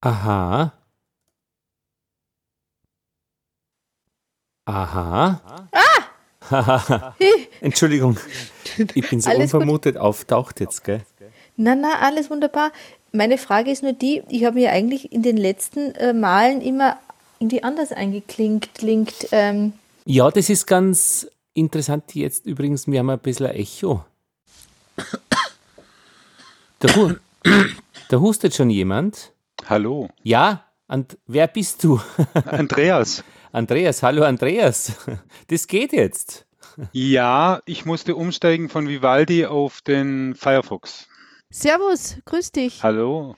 Aha. Aha. Ah! Entschuldigung, ich bin so Alles gut. unvermutet auftaucht jetzt, gell? Na, na, alles wunderbar. Meine Frage ist nur die, ich habe mir eigentlich in den letzten äh, Malen immer irgendwie anders eingeklinkt. Klingt, ähm, Ja, das ist ganz interessant jetzt übrigens. Wir haben ein bisschen ein Echo. Da, hu da hustet schon jemand. Hallo, Ja, und wer bist du? Andreas. Andreas, hallo Andreas. Das geht jetzt. Ja, ich musste umsteigen von Vivaldi auf den Firefox. Servus, grüß dich. Hallo.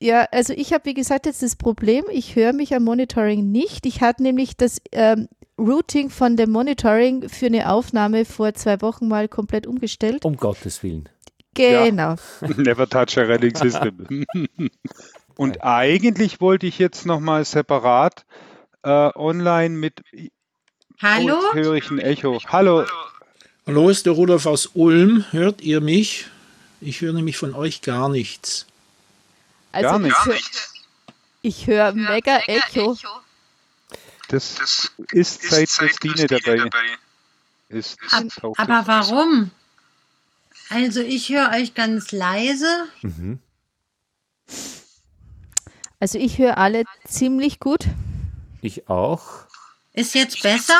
Ja, also ich habe, wie gesagt, jetzt das Problem, ich höre mich am Monitoring nicht. Ich hatte nämlich das ähm, Routing von dem Monitoring für eine Aufnahme vor zwei Wochen mal komplett umgestellt. Um Gottes Willen. Genau. Never touch a running system. Und eigentlich wollte ich jetzt nochmal separat äh, online mit. Hallo? Oh, jetzt höre ich ein Echo. Hallo. Hallo, ist der Rudolf aus Ulm. Hört ihr mich? Ich höre nämlich von euch gar nichts. Also Gar nicht. ich höre hör mega Echo. Das ist seit Christine dabei ist. Ab, taucht aber es. warum? Also ich höre euch ganz leise. Mhm. Also ich höre alle ziemlich gut. Ich auch. Ist jetzt besser?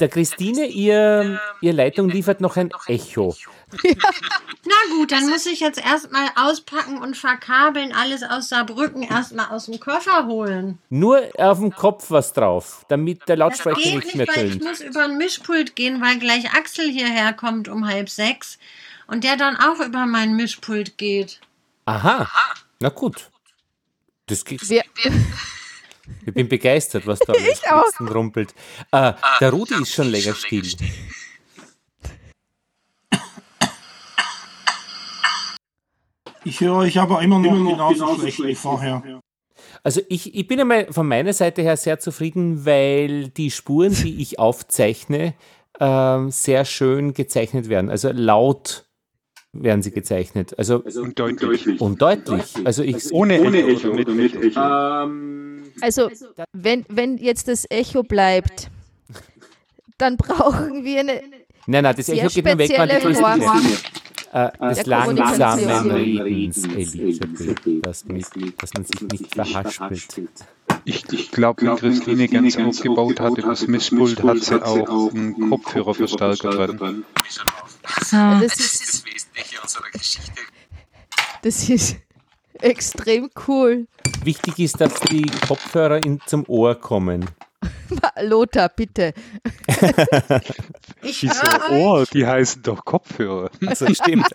Der Christine, ihr, ihr Leitung liefert noch ein Echo. Na gut, dann muss ich jetzt erstmal auspacken und verkabeln, alles aus Saarbrücken erstmal aus dem Koffer holen. Nur auf dem Kopf was drauf, damit der Das Lautsprecher geht nicht mehr weil ich tönt. muss über ein Mischpult gehen, weil gleich Axel hierher kommt um halb sechs und der dann auch über mein Mischpult geht. Aha. Na gut. Das geht. Wer, Ich bin begeistert, was da flitzt und rumpelt. Äh, der Rudi ist schon länger still. Ich höre euch aber immer noch genauso, schlecht wie vorher. Also ich, ich bin einmal von meiner Seite her sehr zufrieden, weil die Spuren, die ich aufzeichne, ähm, sehr schön gezeichnet werden. Also laut werden sie gezeichnet. Also Und deutlich. und deutlich. Also ich, Ohne, Echo. Mit, mit Echo. also wenn, wenn jetzt das Echo bleibt, dann brauchen wir eine. Nein, nein, das Sehr Echo geht nur weg, wenn die Form. Äh, des der langsamen. Redens, Elisabeth, dass, mit, dass man sich nicht verhaspelt. Ich, ich glaube, wenn Christine ganz aufgebaut hat, über das Mischpult hat sie auch einen Kopfhörerverstärker drin. So. Das ist das Wesentliche unserer Geschichte. Das ist extrem cool. Wichtig ist, dass die Kopfhörer in, zum Ohr kommen. Lothar, bitte. Ich Wieso. Ohr? Die heißen doch Kopfhörer. Also stimmt.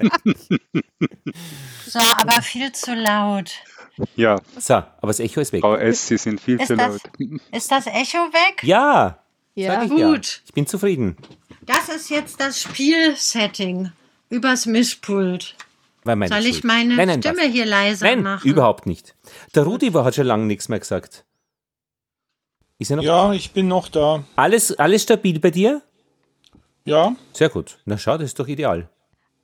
So, aber viel zu laut. Ja, So, aber das Echo ist weg. Frau S., Sie sind viel Ist zu das- laut. Ist das Echo weg? Ja, Ja, sag ich Gut. ja. Ich bin zufrieden. Das ist jetzt das Spielsetting übers Mischpult. Soll ich Schuld. meine nein, nein, Stimme passt. hier leiser Nein, machen? überhaupt nicht. Der Rudi war, hat schon lange nichts mehr gesagt. Ist er noch Ja, ich bin noch da. alles, alles stabil bei dir? Ja, Sehr gut. Na schau, das ist doch ideal.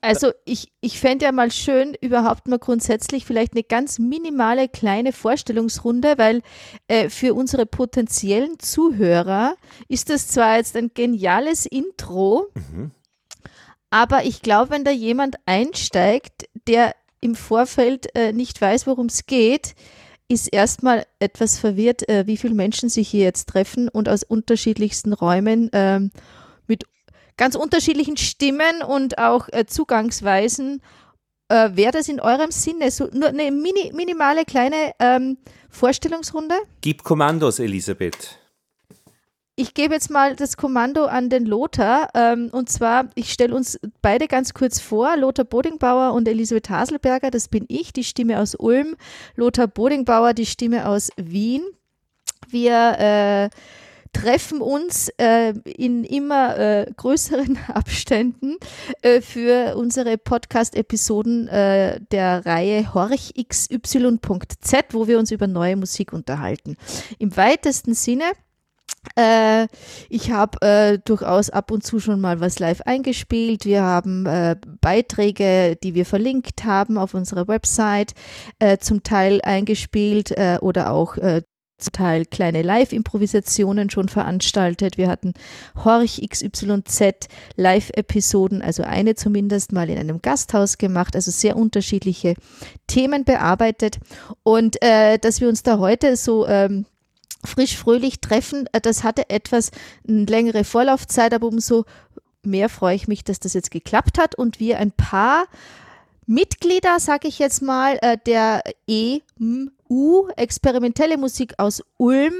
Also ich, ich fände ja mal schön, überhaupt mal grundsätzlich vielleicht eine ganz minimale kleine Vorstellungsrunde, weil äh, für unsere potenziellen Zuhörer ist das zwar jetzt ein geniales Intro, aber ich glaube, wenn da jemand einsteigt, der im Vorfeld äh, nicht weiß, worum es geht, ist erstmal etwas verwirrt, äh, wie viele Menschen sich hier jetzt treffen und aus unterschiedlichsten Räumen ähm, mit ganz unterschiedlichen Stimmen und auch äh, Zugangsweisen. Äh, Wäre das in eurem Sinne so nur eine mini, minimale kleine ähm, Vorstellungsrunde? Gib Kommandos, Elisabeth. Ich gebe jetzt mal das Kommando an den Lothar. Ähm, und zwar, ich stelle uns beide ganz kurz vor. Lothar Bodingbauer und Elisabeth Haselberger, das bin ich, die Stimme aus Ulm. Lothar Bodingbauer, die Stimme aus Wien. Wir äh, treffen uns äh, in immer äh, größeren Abständen äh, für unsere Podcast-Episoden äh, der Reihe horchxy.z, wo wir uns über neue Musik unterhalten. Im weitesten Sinne Äh, ich habe äh, durchaus ab und zu schon mal was live eingespielt. Wir haben äh, Beiträge, die wir verlinkt haben auf unserer Website, äh, zum Teil eingespielt äh, oder auch äh, zum Teil kleine Live-Improvisationen schon veranstaltet. Wir hatten Horch XYZ Live-Episoden, also eine zumindest mal in einem Gasthaus gemacht, also sehr unterschiedliche Themen bearbeitet. Und äh, dass wir uns da heute so ähm, frisch fröhlich treffen, äh, das hatte etwas eine längere Vorlaufzeit, aber umso mehr freue ich mich, dass das jetzt geklappt hat und wir ein paar Mitglieder, sage ich jetzt mal, äh, der EMU, experimentelle Musik aus Ulm,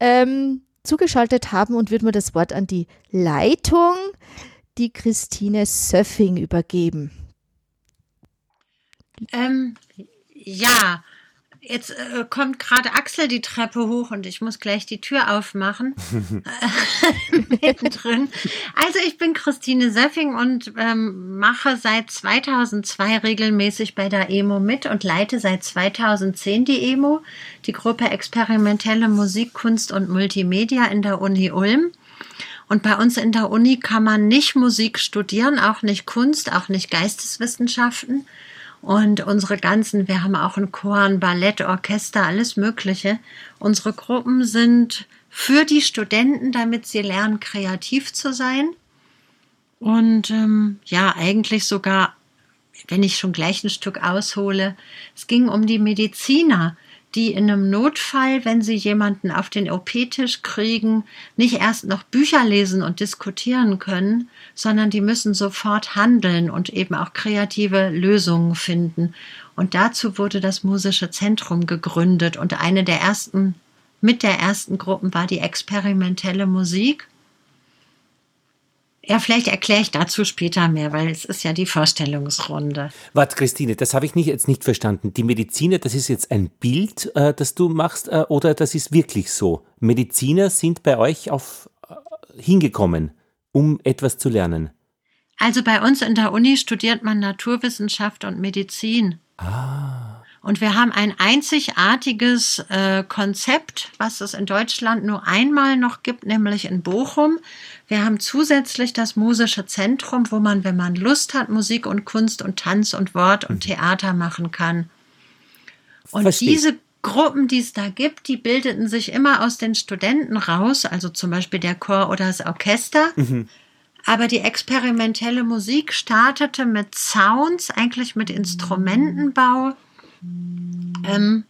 ähm, zugeschaltet haben und würde mir das Wort an die Leitung, die Christine Söffing, übergeben. Ähm, ja, Jetzt äh, kommt gerade Axel die Treppe hoch und ich muss gleich die Tür aufmachen. Mittendrin. Also ich bin Christine Seffing und ähm, mache seit 2002 regelmäßig bei der EMO mit und leite seit 2010 die EMO, die Gruppe Experimentelle Musik, Kunst und Multimedia in der Uni Ulm. Und bei uns in der Uni kann man nicht Musik studieren, auch nicht Kunst, auch nicht Geisteswissenschaften und unsere ganzen, wir haben auch ein Chor, ein Ballett, Orchester, alles Mögliche. Unsere Gruppen sind für die Studenten, damit sie lernen, kreativ zu sein. Und ähm, ja, eigentlich sogar, wenn ich schon gleich ein Stück aushole, es ging um die Mediziner, die in einem Notfall, wenn sie jemanden auf den OP-Tisch kriegen, nicht erst noch Bücher lesen und diskutieren können, sondern die müssen sofort handeln und eben auch kreative Lösungen finden. Und dazu wurde das Musische Zentrum gegründet und eine der ersten, mit der ersten Gruppen war die experimentelle Musik. Ja, vielleicht erkläre ich dazu später mehr, weil es ist ja die Vorstellungsrunde. Warte, Christine, das habe ich nicht, jetzt nicht verstanden. Die Mediziner, das ist jetzt ein Bild, äh, das du machst, äh, oder das ist wirklich so? Mediziner sind bei euch auf, äh, hingekommen, um etwas zu lernen. Also bei uns in der Uni studiert man Naturwissenschaft und Medizin. Ah. Und wir haben ein einzigartiges äh, Konzept, was es in Deutschland nur einmal noch gibt, nämlich in Bochum. Wir haben zusätzlich das Musische Zentrum, wo man, wenn man Lust hat, Musik und Kunst und Tanz und Wort und mhm. Theater machen kann. Und Verstehe. diese Gruppen, die es da gibt, die bildeten sich immer aus den Studenten raus, also zum Beispiel der Chor oder das Orchester. Mhm. Aber die experimentelle Musik startete mit Sounds, eigentlich mit Instrumentenbau ähm,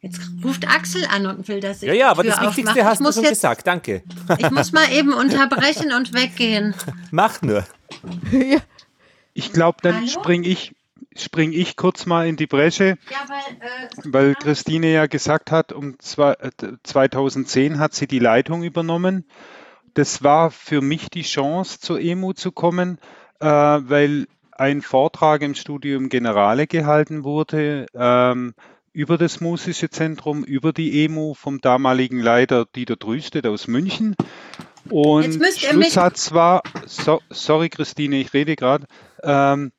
jetzt ruft Axel an und will, dass ich. Ja, ja, aber das Wichtigste hast du schon jetzt, gesagt. Danke. Ich muss mal eben unterbrechen und weggehen. Mach nur. ja. Ich glaube, dann springe ich, spring ich kurz mal in die Bresche, ja, weil, äh, weil Christine ja gesagt hat, um zwei, äh, 2010 hat sie die Leitung übernommen. Das war für mich die Chance, zur EMU zu kommen, äh, weil ein Vortrag im Studium Generale gehalten wurde ähm, über das Musische Zentrum, über die EMU vom damaligen Leiter Dieter Drüstet aus München. Und Schlusssatz war, so, sorry Christine, ich rede gerade, ähm,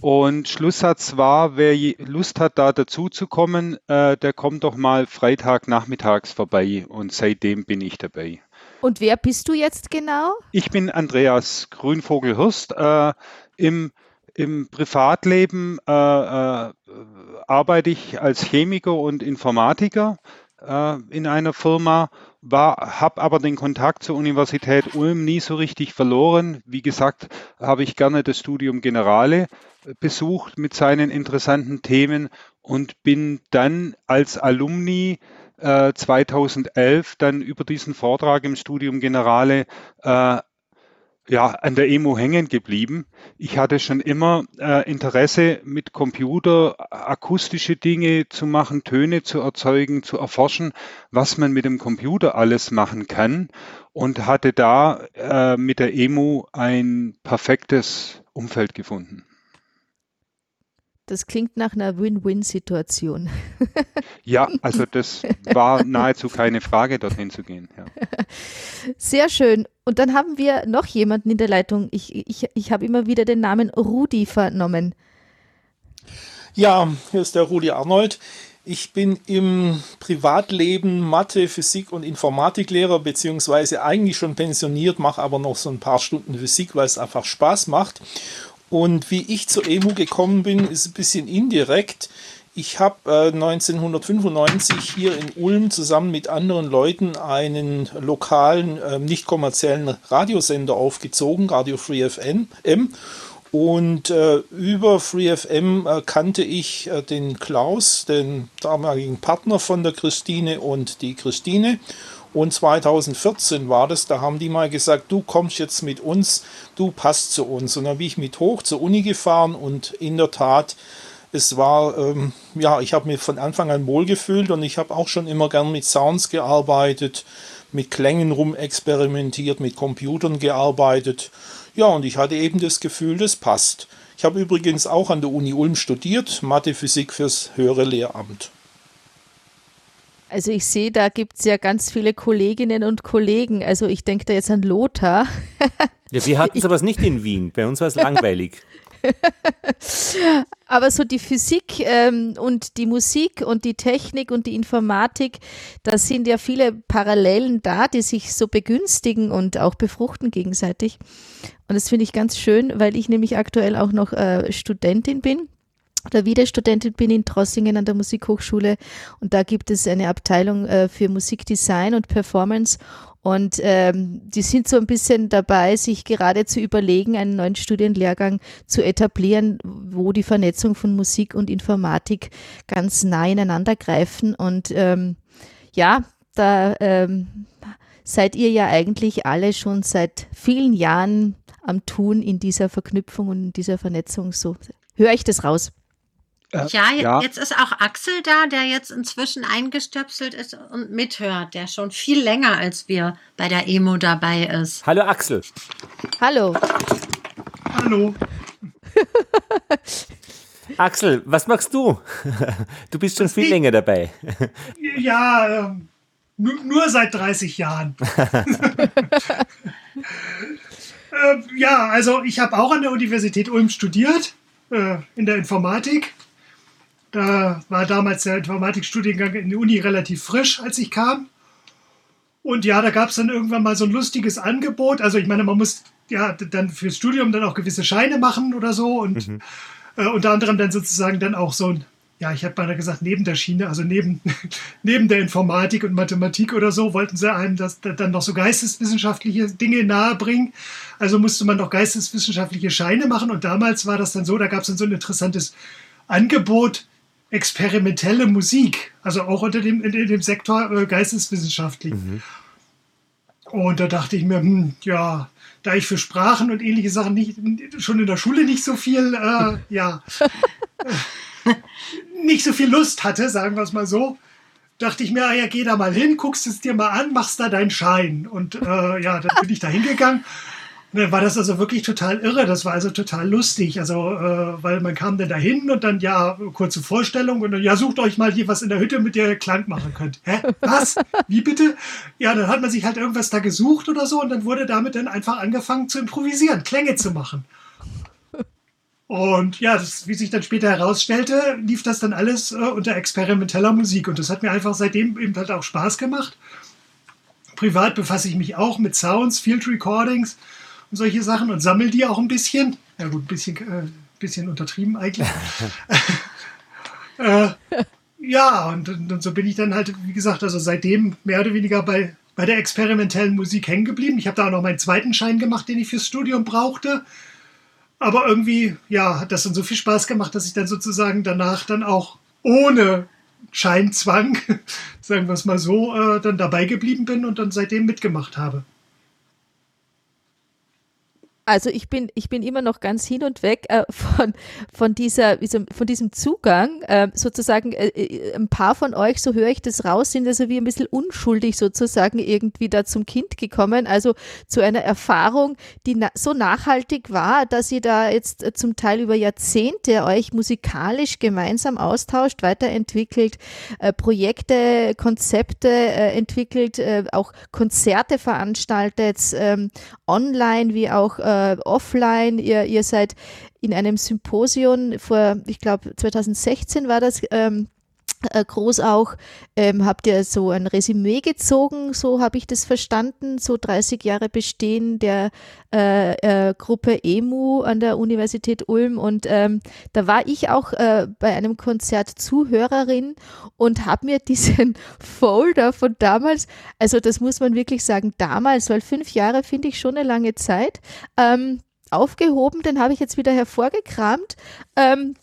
und Schlusssatz war, wer Lust hat, da dazu zu kommen, äh, der kommt doch mal Freitagnachmittags vorbei und seitdem bin ich dabei. Und wer bist du jetzt genau? Ich bin Andreas Grünvogel-Hürst. Äh, Im im Privatleben äh, äh, arbeite ich als Chemiker und Informatiker äh, in einer Firma, habe aber den Kontakt zur Universität Ulm nie so richtig verloren. Wie gesagt, habe ich gerne das Studium Generale besucht mit seinen interessanten Themen und bin dann als Alumni 2011 äh, dann über diesen Vortrag im Studium Generale äh, ja, an der Emo hängen geblieben. Ich hatte schon immer äh, Interesse, mit Computer akustische Dinge zu machen, Töne zu erzeugen, zu erforschen, was man mit dem Computer alles machen kann und hatte da äh, mit der Emo ein perfektes Umfeld gefunden. Das klingt nach einer Win-Win-Situation. Ja, also das war nahezu keine Frage, dorthin zu gehen. Ja. Sehr schön. Und dann haben wir noch jemanden in der Leitung. Ich, ich, ich habe immer wieder den Namen Rudi vernommen. Ja, hier ist der Rudi Arnold. Ich bin im Privatleben Mathe, Physik und Informatiklehrer, beziehungsweise eigentlich schon pensioniert, mache aber noch so ein paar Stunden Physik, weil es einfach Spaß macht. Und wie ich zur EMU gekommen bin, ist ein bisschen indirekt. Ich habe äh, 1995 hier in Ulm zusammen mit anderen Leuten einen lokalen, äh, nicht kommerziellen Radiosender aufgezogen, Radio Free FM. Und äh, über FreeFM äh, kannte ich äh, den Klaus, den damaligen Partner von der Christine und die Christine. Und 2014 war das, da haben die mal gesagt, du kommst jetzt mit uns, du passt zu uns. Und dann bin ich mit hoch zur Uni gefahren und in der Tat, es war, ähm, ja, ich habe mich von Anfang an wohl gefühlt und ich habe auch schon immer gern mit Sounds gearbeitet, mit Klängen rumexperimentiert, mit Computern gearbeitet. Ja, und ich hatte eben das Gefühl, das passt. Ich habe übrigens auch an der Uni Ulm studiert, Mathe, Physik fürs höhere Lehramt. Also ich sehe, da gibt es ja ganz viele Kolleginnen und Kollegen. Also ich denke da jetzt an Lothar. Ja, wir hatten aber nicht in Wien. Bei uns war es langweilig. Aber so die Physik ähm, und die Musik und die Technik und die Informatik, da sind ja viele Parallelen da, die sich so begünstigen und auch befruchten gegenseitig. Und das finde ich ganz schön, weil ich nämlich aktuell auch noch äh, Studentin bin oder wieder Studentin bin in Trossingen an der Musikhochschule und da gibt es eine Abteilung äh, für Musikdesign und Performance und ähm, die sind so ein bisschen dabei, sich gerade zu überlegen, einen neuen Studienlehrgang zu etablieren, wo die Vernetzung von Musik und Informatik ganz nah ineinander greifen. Und ähm, ja, da ähm, seid ihr ja eigentlich alle schon seit vielen Jahren am Tun in dieser Verknüpfung und in dieser Vernetzung. So höre ich das raus. Äh, ja, ja, jetzt ist auch Axel da, der jetzt inzwischen eingestöpselt ist und mithört, der schon viel länger als wir bei der Emo dabei ist. Hallo Axel. Hallo. Hallo. Axel, was machst du? Du bist schon viel länger dabei. Ja, äh, nur seit 30 Jahren. äh, ja, also ich habe auch an der Universität Ulm studiert, äh, in der Informatik. Da war damals der Informatikstudiengang in der Uni relativ frisch, als ich kam. Und ja, da gab es dann irgendwann mal so ein lustiges Angebot. Also ich meine, man muss ja dann fürs Studium dann auch gewisse Scheine machen oder so und mhm. äh, unter anderem dann sozusagen dann auch so ein, ja, ich habe beinahe gesagt, neben der Schiene, also neben, neben der Informatik und Mathematik oder so, wollten sie einem das dann noch so geisteswissenschaftliche Dinge nahebringen. Also musste man noch geisteswissenschaftliche Scheine machen und damals war das dann so, da gab es dann so ein interessantes Angebot, experimentelle Musik, also auch unter dem, in, dem Sektor äh, geisteswissenschaftlich. Mhm. Und da dachte ich mir, hm, ja, da ich für Sprachen und ähnliche Sachen nicht, schon in der Schule nicht so viel, äh, ja, nicht so viel Lust hatte, sagen wir es mal so, dachte ich mir, ah ja, geh da mal hin, guckst es dir mal an, machst da deinen Schein. Und äh, ja, dann bin ich da hingegangen ne, war das also wirklich total irre. Das war also total lustig. Also, äh, weil man kam dann dahin und dann, ja, kurze Vorstellung und dann, ja, sucht euch mal hier was in der Hütte, mit der ihr Klang machen könnt. Hä? Was? Wie bitte? Ja, dann hat man sich halt irgendwas da gesucht oder so und dann wurde damit dann einfach angefangen zu improvisieren, Klänge zu machen. Und ja, das, wie sich dann später herausstellte, lief das dann alles äh, unter experimenteller Musik. Und das hat mir einfach seitdem eben halt auch Spaß gemacht. Privat befasse ich mich auch mit Sounds, Field Recordings und solche Sachen und sammle die auch ein bisschen. Ja gut, ein bisschen, äh, bisschen untertrieben eigentlich. äh, ja, und, und, so bin ich dann halt, wie gesagt, also seitdem mehr oder weniger bei, bei der experimentellen Musik hängen geblieben. Ich habe da auch noch meinen zweiten Schein gemacht, den ich fürs Studium brauchte. Aber irgendwie, ja, hat das dann so viel Spaß gemacht, dass ich dann sozusagen danach dann auch ohne Scheinzwang, sagen wir es mal so, äh, dann dabei geblieben bin und dann seitdem mitgemacht habe. Also ich bin, ich bin immer noch ganz hin und weg äh, von, von, dieser, von diesem Zugang. Äh, sozusagen, äh, äh, ein paar von euch, so höre ich das raus, sind also wie ein bisschen unschuldig sozusagen irgendwie da zum Kind gekommen. Also zu einer Erfahrung, die na so nachhaltig war, dass ihr da jetzt äh, zum Teil über Jahrzehnte euch musikalisch gemeinsam austauscht, weiterentwickelt, äh, Projekte, Konzepte entwickelt, auch Konzerte veranstaltet, ähm, online wie auch äh, offline. Ihr, ihr seid in einem Symposium vor, ich glaube 2016 war das, ähm, äh, groß auch, ähm, habt ihr so ein Resümee gezogen, so habe ich das verstanden, so 30 Jahre Bestehen der äh, äh, Gruppe EMU an der Universität Ulm. Und ähm, da war ich auch äh, bei einem Konzert Zuhörerin und habe mir diesen Folder von damals, also das muss man wirklich sagen, damals, weil fünf Jahre finde ich schon eine lange Zeit, ähm, aufgehoben, den habe ich jetzt wieder hervorgekramt. Ähm,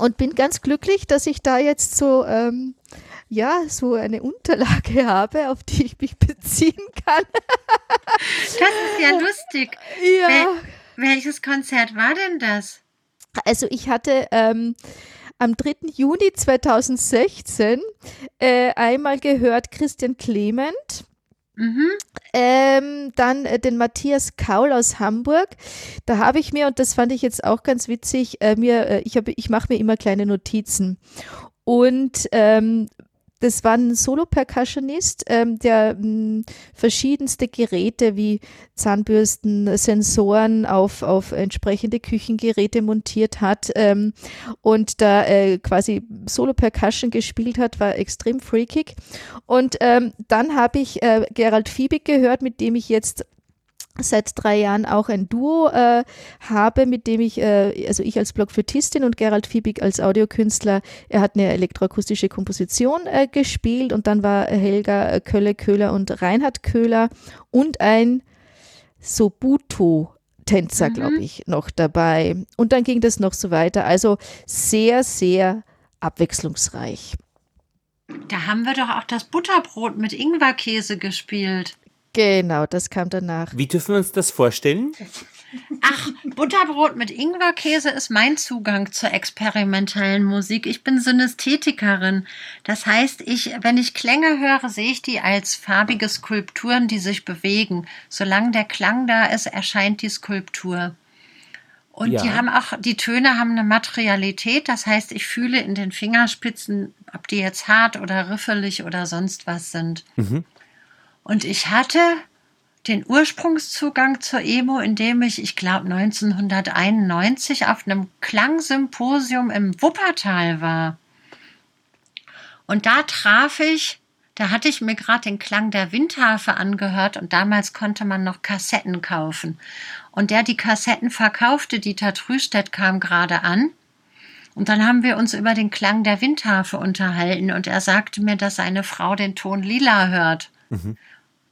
und bin ganz glücklich, dass ich da jetzt so, ähm, ja, so eine Unterlage habe, auf die ich mich beziehen kann. das ist ja lustig. Ja. Wel welches Konzert war denn das? Also ich hatte ähm, am 3. Juni 2016 äh, einmal gehört Christian Clement Mhm. Ähm, dann äh, den Matthias Kaul aus Hamburg. Da habe ich mir, und das fand ich jetzt auch ganz witzig, äh, mir, äh, ich, ich mache mir immer kleine Notizen. Und ähm, das war ein Solo-Percussionist, ähm, der mh, hm, verschiedenste Geräte wie Zahnbürsten, Sensoren auf, auf entsprechende Küchengeräte montiert hat ähm, und da äh, quasi Solo-Percussion gespielt hat, war extrem freakig. Und ähm, dann habe ich äh, Gerald Fiebig gehört, mit dem ich jetzt seit drei Jahren auch ein Duo äh, habe, mit dem ich, äh, also ich als Blockflötistin und Gerald Fiebig als Audiokünstler, er hat eine elektroakustische Komposition äh, gespielt und dann war Helga Kölle-Köhler und Reinhard Köhler und ein Sobuto Tänzer, mhm. glaube ich, noch dabei. Und dann ging das noch so weiter. Also sehr, sehr abwechslungsreich. Da haben wir doch auch das Butterbrot mit Ingwerkäse gespielt. Genau, das kam danach. Wie dürfen wir uns das vorstellen? Ach, Butterbrot mit Ingwerkäse ist mein Zugang zur experimentellen Musik. Ich bin Synästhetikerin. Das heißt, ich, wenn ich Klänge höre, sehe ich die als farbige Skulpturen, die sich bewegen. Solange der Klang da ist, erscheint die Skulptur. Und ja. die haben auch, die Töne haben eine Materialität. Das heißt, ich fühle in den Fingerspitzen, ob die jetzt hart oder riffelig oder sonst was sind. Mhm. Und ich hatte den Ursprungszugang zur Emo, indem ich, ich glaube, 1991 auf einem Klangsymposium im Wuppertal war. Und da traf ich, da hatte ich mir gerade den Klang der Windharfe angehört und damals konnte man noch Kassetten kaufen. Und der die Kassetten verkaufte, Dieter Trüstedt, kam gerade an. Und dann haben wir uns über den Klang der Windharfe unterhalten und er sagte mir, dass seine Frau den Ton lila hört. Mhm.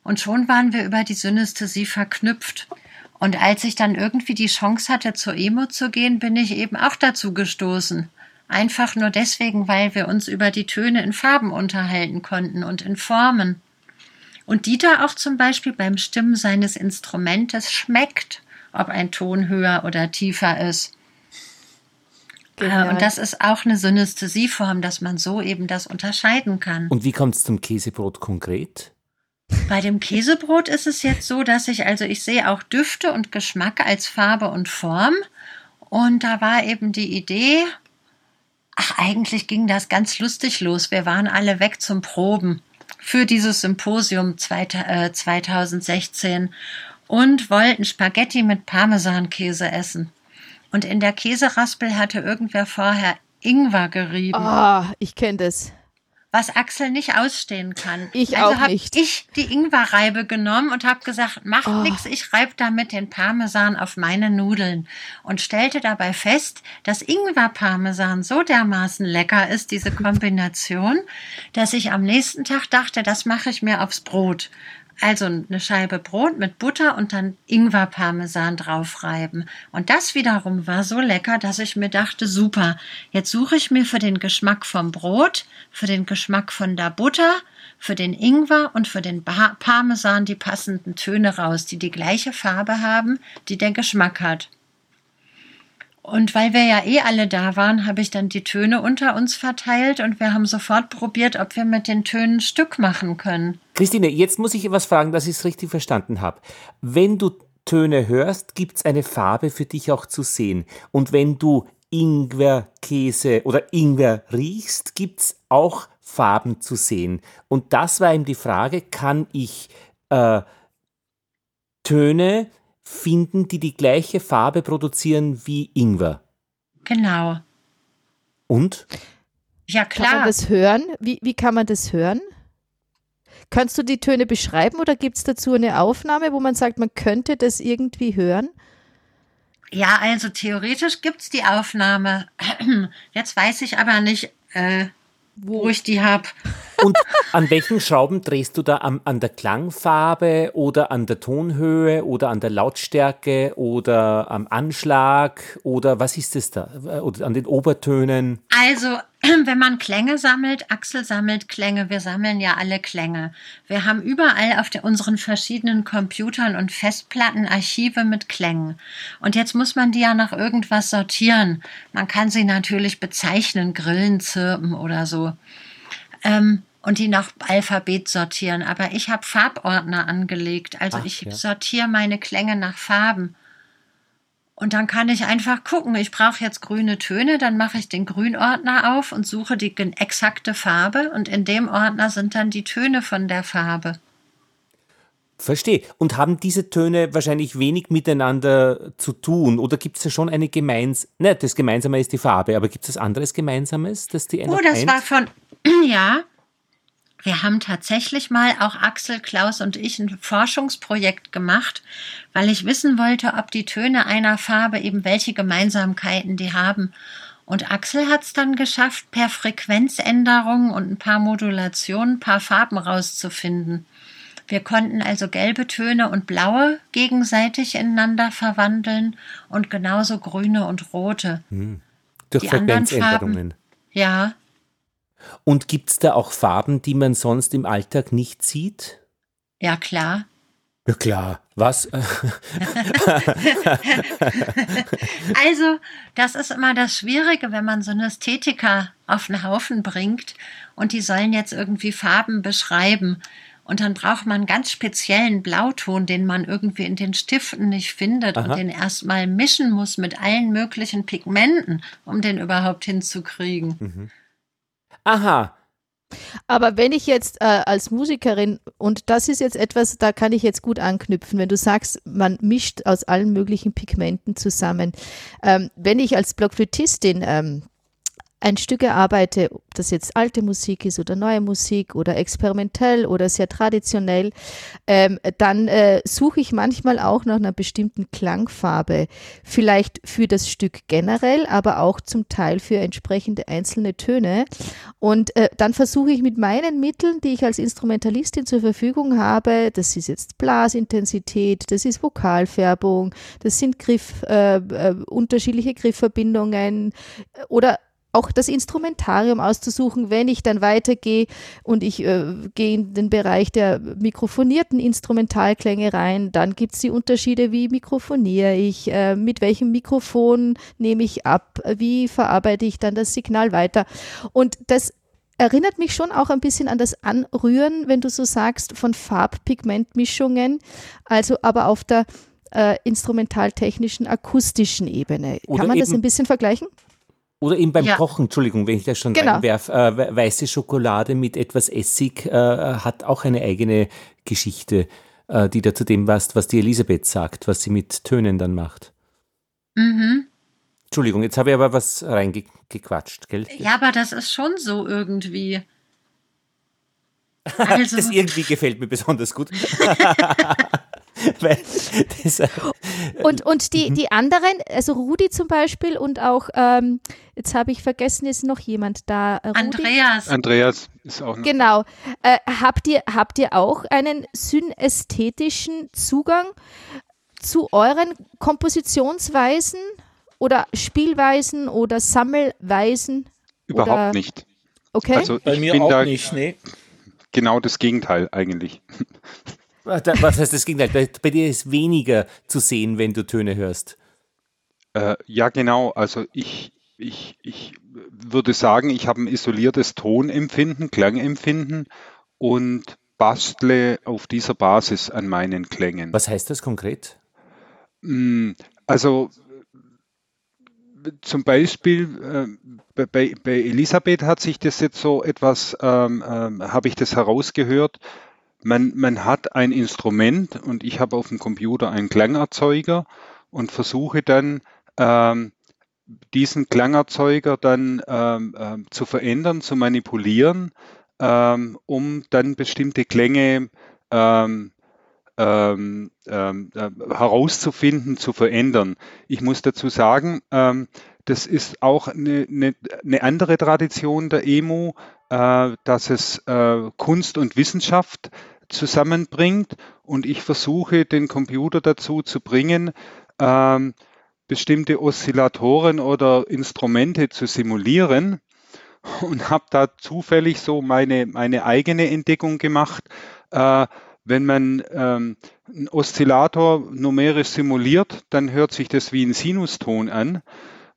Und schon waren wir über die Synästhesie verknüpft. Und als ich dann irgendwie die Chance hatte, zur Emo zu gehen, bin ich eben auch dazu gestoßen. Einfach nur deswegen, weil wir uns über die Töne in Farben unterhalten konnten und in Formen. Und Dieter auch zum Beispiel beim Stimmen seines Instrumentes schmeckt, ob ein Ton höher oder tiefer ist. Genial. Und das ist auch eine Synästhesieform, dass man so eben das unterscheiden kann. Und wie kommt es zum Käsebrot konkret? Bei dem Käsebrot ist es jetzt so, dass ich, also ich sehe auch Düfte und Geschmack als Farbe und Form. Und da war eben die Idee, ach, eigentlich ging das ganz lustig los. Wir waren alle weg zum Proben für dieses Symposium 2016 äh, und wollten Spaghetti mit Parmesankäse essen. Und in der Käseraspel hatte irgendwer vorher Ingwer gerieben. Ah, oh, ich kenne das was Axel nicht ausstehen kann. Ich also auch nicht. ich die Ingwerreibe genommen und habe gesagt, macht oh. nichts, ich reibe damit den Parmesan auf meine Nudeln und stellte dabei fest, dass Ingwer-Parmesan so dermaßen lecker ist, diese Kombination, dass ich am nächsten Tag dachte, das mache ich mir aufs Brot. Also eine Scheibe Brot mit Butter und dann Ingwer-Parmesan draufreiben. Und das wiederum war so lecker, dass ich mir dachte, super, jetzt suche ich mir für den Geschmack vom Brot, für den Geschmack von der Butter, für den Ingwer und für den Parmesan die passenden Töne raus, die die gleiche Farbe haben, die der Geschmack hat. Und weil wir ja eh alle da waren, habe ich dann die Töne unter uns verteilt und wir haben sofort probiert, ob wir mit den Tönen Stück machen können. Christine, jetzt muss ich etwas fragen, dass ich es richtig verstanden habe. Wenn du Töne hörst, gibt es eine Farbe für dich auch zu sehen. Und wenn du Ingwerkäse oder Ingwer riechst, gibt es auch Farben zu sehen. Und das war eben die Frage, kann ich äh, Töne finden, die die gleiche Farbe produzieren wie Ingwer. Genau. Und? Ja, Kann man klar. das hören? Wie, wie kann man das hören? Kannst du die Töne beschreiben oder gibt es dazu eine Aufnahme, wo man sagt, man könnte das irgendwie hören? Ja, also theoretisch gibt's die Aufnahme. Jetzt weiß ich aber nicht, äh, wo ich die habe. Und an welchen Schrauben drehst du da? Am, an der Klangfarbe oder an der Tonhöhe oder an der Lautstärke oder am Anschlag oder was ist es da? Oder an den Obertönen? Also, wenn man Klänge sammelt, Axel sammelt Klänge, wir sammeln ja alle Klänge. Wir haben überall auf der, unseren verschiedenen Computern und Festplatten Archive mit Klängen. Und jetzt muss man die ja nach irgendwas sortieren. Man kann sie natürlich bezeichnen, Grillen, Zirpen oder so. Ähm, und die nach Alphabet sortieren. Aber ich habe Farbordner angelegt. Also Ach, ich ja. sortiere meine Klänge nach Farben. Und dann kann ich einfach gucken, ich brauche jetzt grüne Töne, dann mache ich den Grünordner auf und suche die exakte Farbe und in dem Ordner sind dann die Töne von der Farbe. Verstehe. Und haben diese Töne wahrscheinlich wenig miteinander zu tun? Oder gibt es da schon eine gemeinsame, ne, das Gemeinsame ist die Farbe, aber gibt es anderes Gemeinsames, das die Oh, das war von, ja. Wir haben tatsächlich mal, auch Axel, Klaus und ich, ein Forschungsprojekt gemacht, weil ich wissen wollte, ob die Töne einer Farbe eben welche Gemeinsamkeiten die haben. Und Axel hat es dann geschafft, per Frequenzänderung und ein paar Modulationen ein paar Farben rauszufinden. Wir konnten also gelbe Töne und blaue gegenseitig ineinander verwandeln und genauso grüne und rote. Durch die anderen Frequenzänderungen. Ja, Und gibt es da auch Farben, die man sonst im Alltag nicht sieht? ja klar. Ja klar. Was? Also, das ist immer das Schwierige, wenn man so eine Ästhetiker auf den Haufen bringt und die sollen jetzt irgendwie Farben beschreiben. Und dann braucht man einen ganz speziellen Blauton, den man irgendwie in den Stiften nicht findet Aha. und den erstmal mischen muss mit allen möglichen Pigmenten, um den überhaupt hinzukriegen. Aha. Aber wenn ich jetzt äh, als Musikerin, und das ist jetzt etwas, da kann ich jetzt gut anknüpfen, wenn du sagst, man mischt aus allen möglichen Pigmenten zusammen. Ähm, wenn ich als Blockflötistin ähm, ein Stück erarbeite, ob das jetzt alte Musik ist oder neue Musik oder experimentell oder sehr traditionell, ähm, dann äh, suche ich manchmal auch nach einer bestimmten Klangfarbe. Vielleicht für das Stück generell, aber auch zum Teil für entsprechende einzelne Töne. Und äh, dann versuche ich mit meinen Mitteln, die ich als Instrumentalistin zur Verfügung habe, das ist jetzt Blasintensität, das ist Vokalfärbung, das sind Griff, äh, äh, unterschiedliche Griffverbindungen äh, oder auch das Instrumentarium auszusuchen, wenn ich dann weitergehe und ich äh, gehe in den Bereich der mikrofonierten Instrumentalklänge rein, dann gibt es die Unterschiede, wie mikrofoniere ich, äh, mit welchem Mikrofon nehme ich ab, wie verarbeite ich dann das Signal weiter. Und das erinnert mich schon auch ein bisschen an das Anrühren, wenn du so sagst, von Farbpigmentmischungen, also aber auf der äh, instrumentaltechnischen, akustischen Ebene. Oder Kann man das ein bisschen vergleichen? Oder eben beim Ja. Kochen, Entschuldigung, wenn ich das schon Genau. reinwerf, äh, we- weiße Schokolade mit etwas Essig äh, hat auch eine eigene Geschichte, äh, die da zu dem passt, was die Elisabeth sagt, was sie mit Tönen dann macht. Mhm. Entschuldigung, jetzt habe ich aber was reingequatscht, gell? Ja, aber das ist schon so irgendwie. Also, Das irgendwie gefällt mir besonders gut. Weil das, äh, Und, und die, die anderen, also Rudi zum Beispiel und auch, ähm, jetzt habe ich vergessen, ist noch jemand da. Rudi? Andreas, Andreas ist auch noch. Genau. Äh, habt, ihr, habt ihr auch einen synästhetischen Zugang zu euren Kompositionsweisen oder Spielweisen oder Sammelweisen? Überhaupt oder- nicht. Okay. Also Bei ich mir bin auch da nicht, nee. genau das Gegenteil eigentlich. Da- was heißt das Gegenteil? Bei, dir ist weniger zu sehen, wenn du Töne hörst. Äh, ja, genau. Also ich, ich, ich würde sagen, ich habe ein isoliertes Tonempfinden, Klangempfinden und bastle auf dieser Basis an meinen Klängen. Was heißt das konkret? Mm, Also äh, zum Beispiel äh, bei- bei, Elisabeth hat sich das jetzt so etwas, ähm, ähm, habe ich das herausgehört. Man, man hat ein Instrument und ich habe auf dem Computer einen Klangerzeuger und versuche dann ähm, diesen Klangerzeuger dann ähm, ähm, zu verändern, zu manipulieren, ähm, um dann bestimmte Klänge ähm, ähm, äh, herauszufinden, zu verändern. Ich muss dazu sagen, das ist auch eine, eine, eine, andere Tradition der EMU, äh, dass es äh, Kunst und Wissenschaft zusammenbringt und ich versuche den Computer dazu zu bringen, ähm, bestimmte Oszillatoren oder Instrumente zu simulieren und habe da zufällig so meine, meine eigene Entdeckung gemacht. Äh, wenn man ähm, einen Oszillator numerisch simuliert, dann hört sich das wie ein Sinuston an.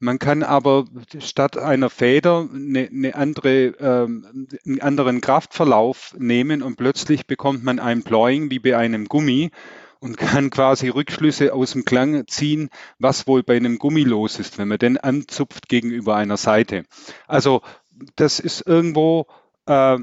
Man kann aber statt einer Feder eine, eine andere, ähm, einen anderen Kraftverlauf nehmen und plötzlich bekommt man ein Ploying wie bei einem Gummi und kann quasi Rückschlüsse aus dem Klang ziehen, was wohl bei einem Gummi los ist, wenn man den anzupft gegenüber einer Seite. Also das ist irgendwo äh,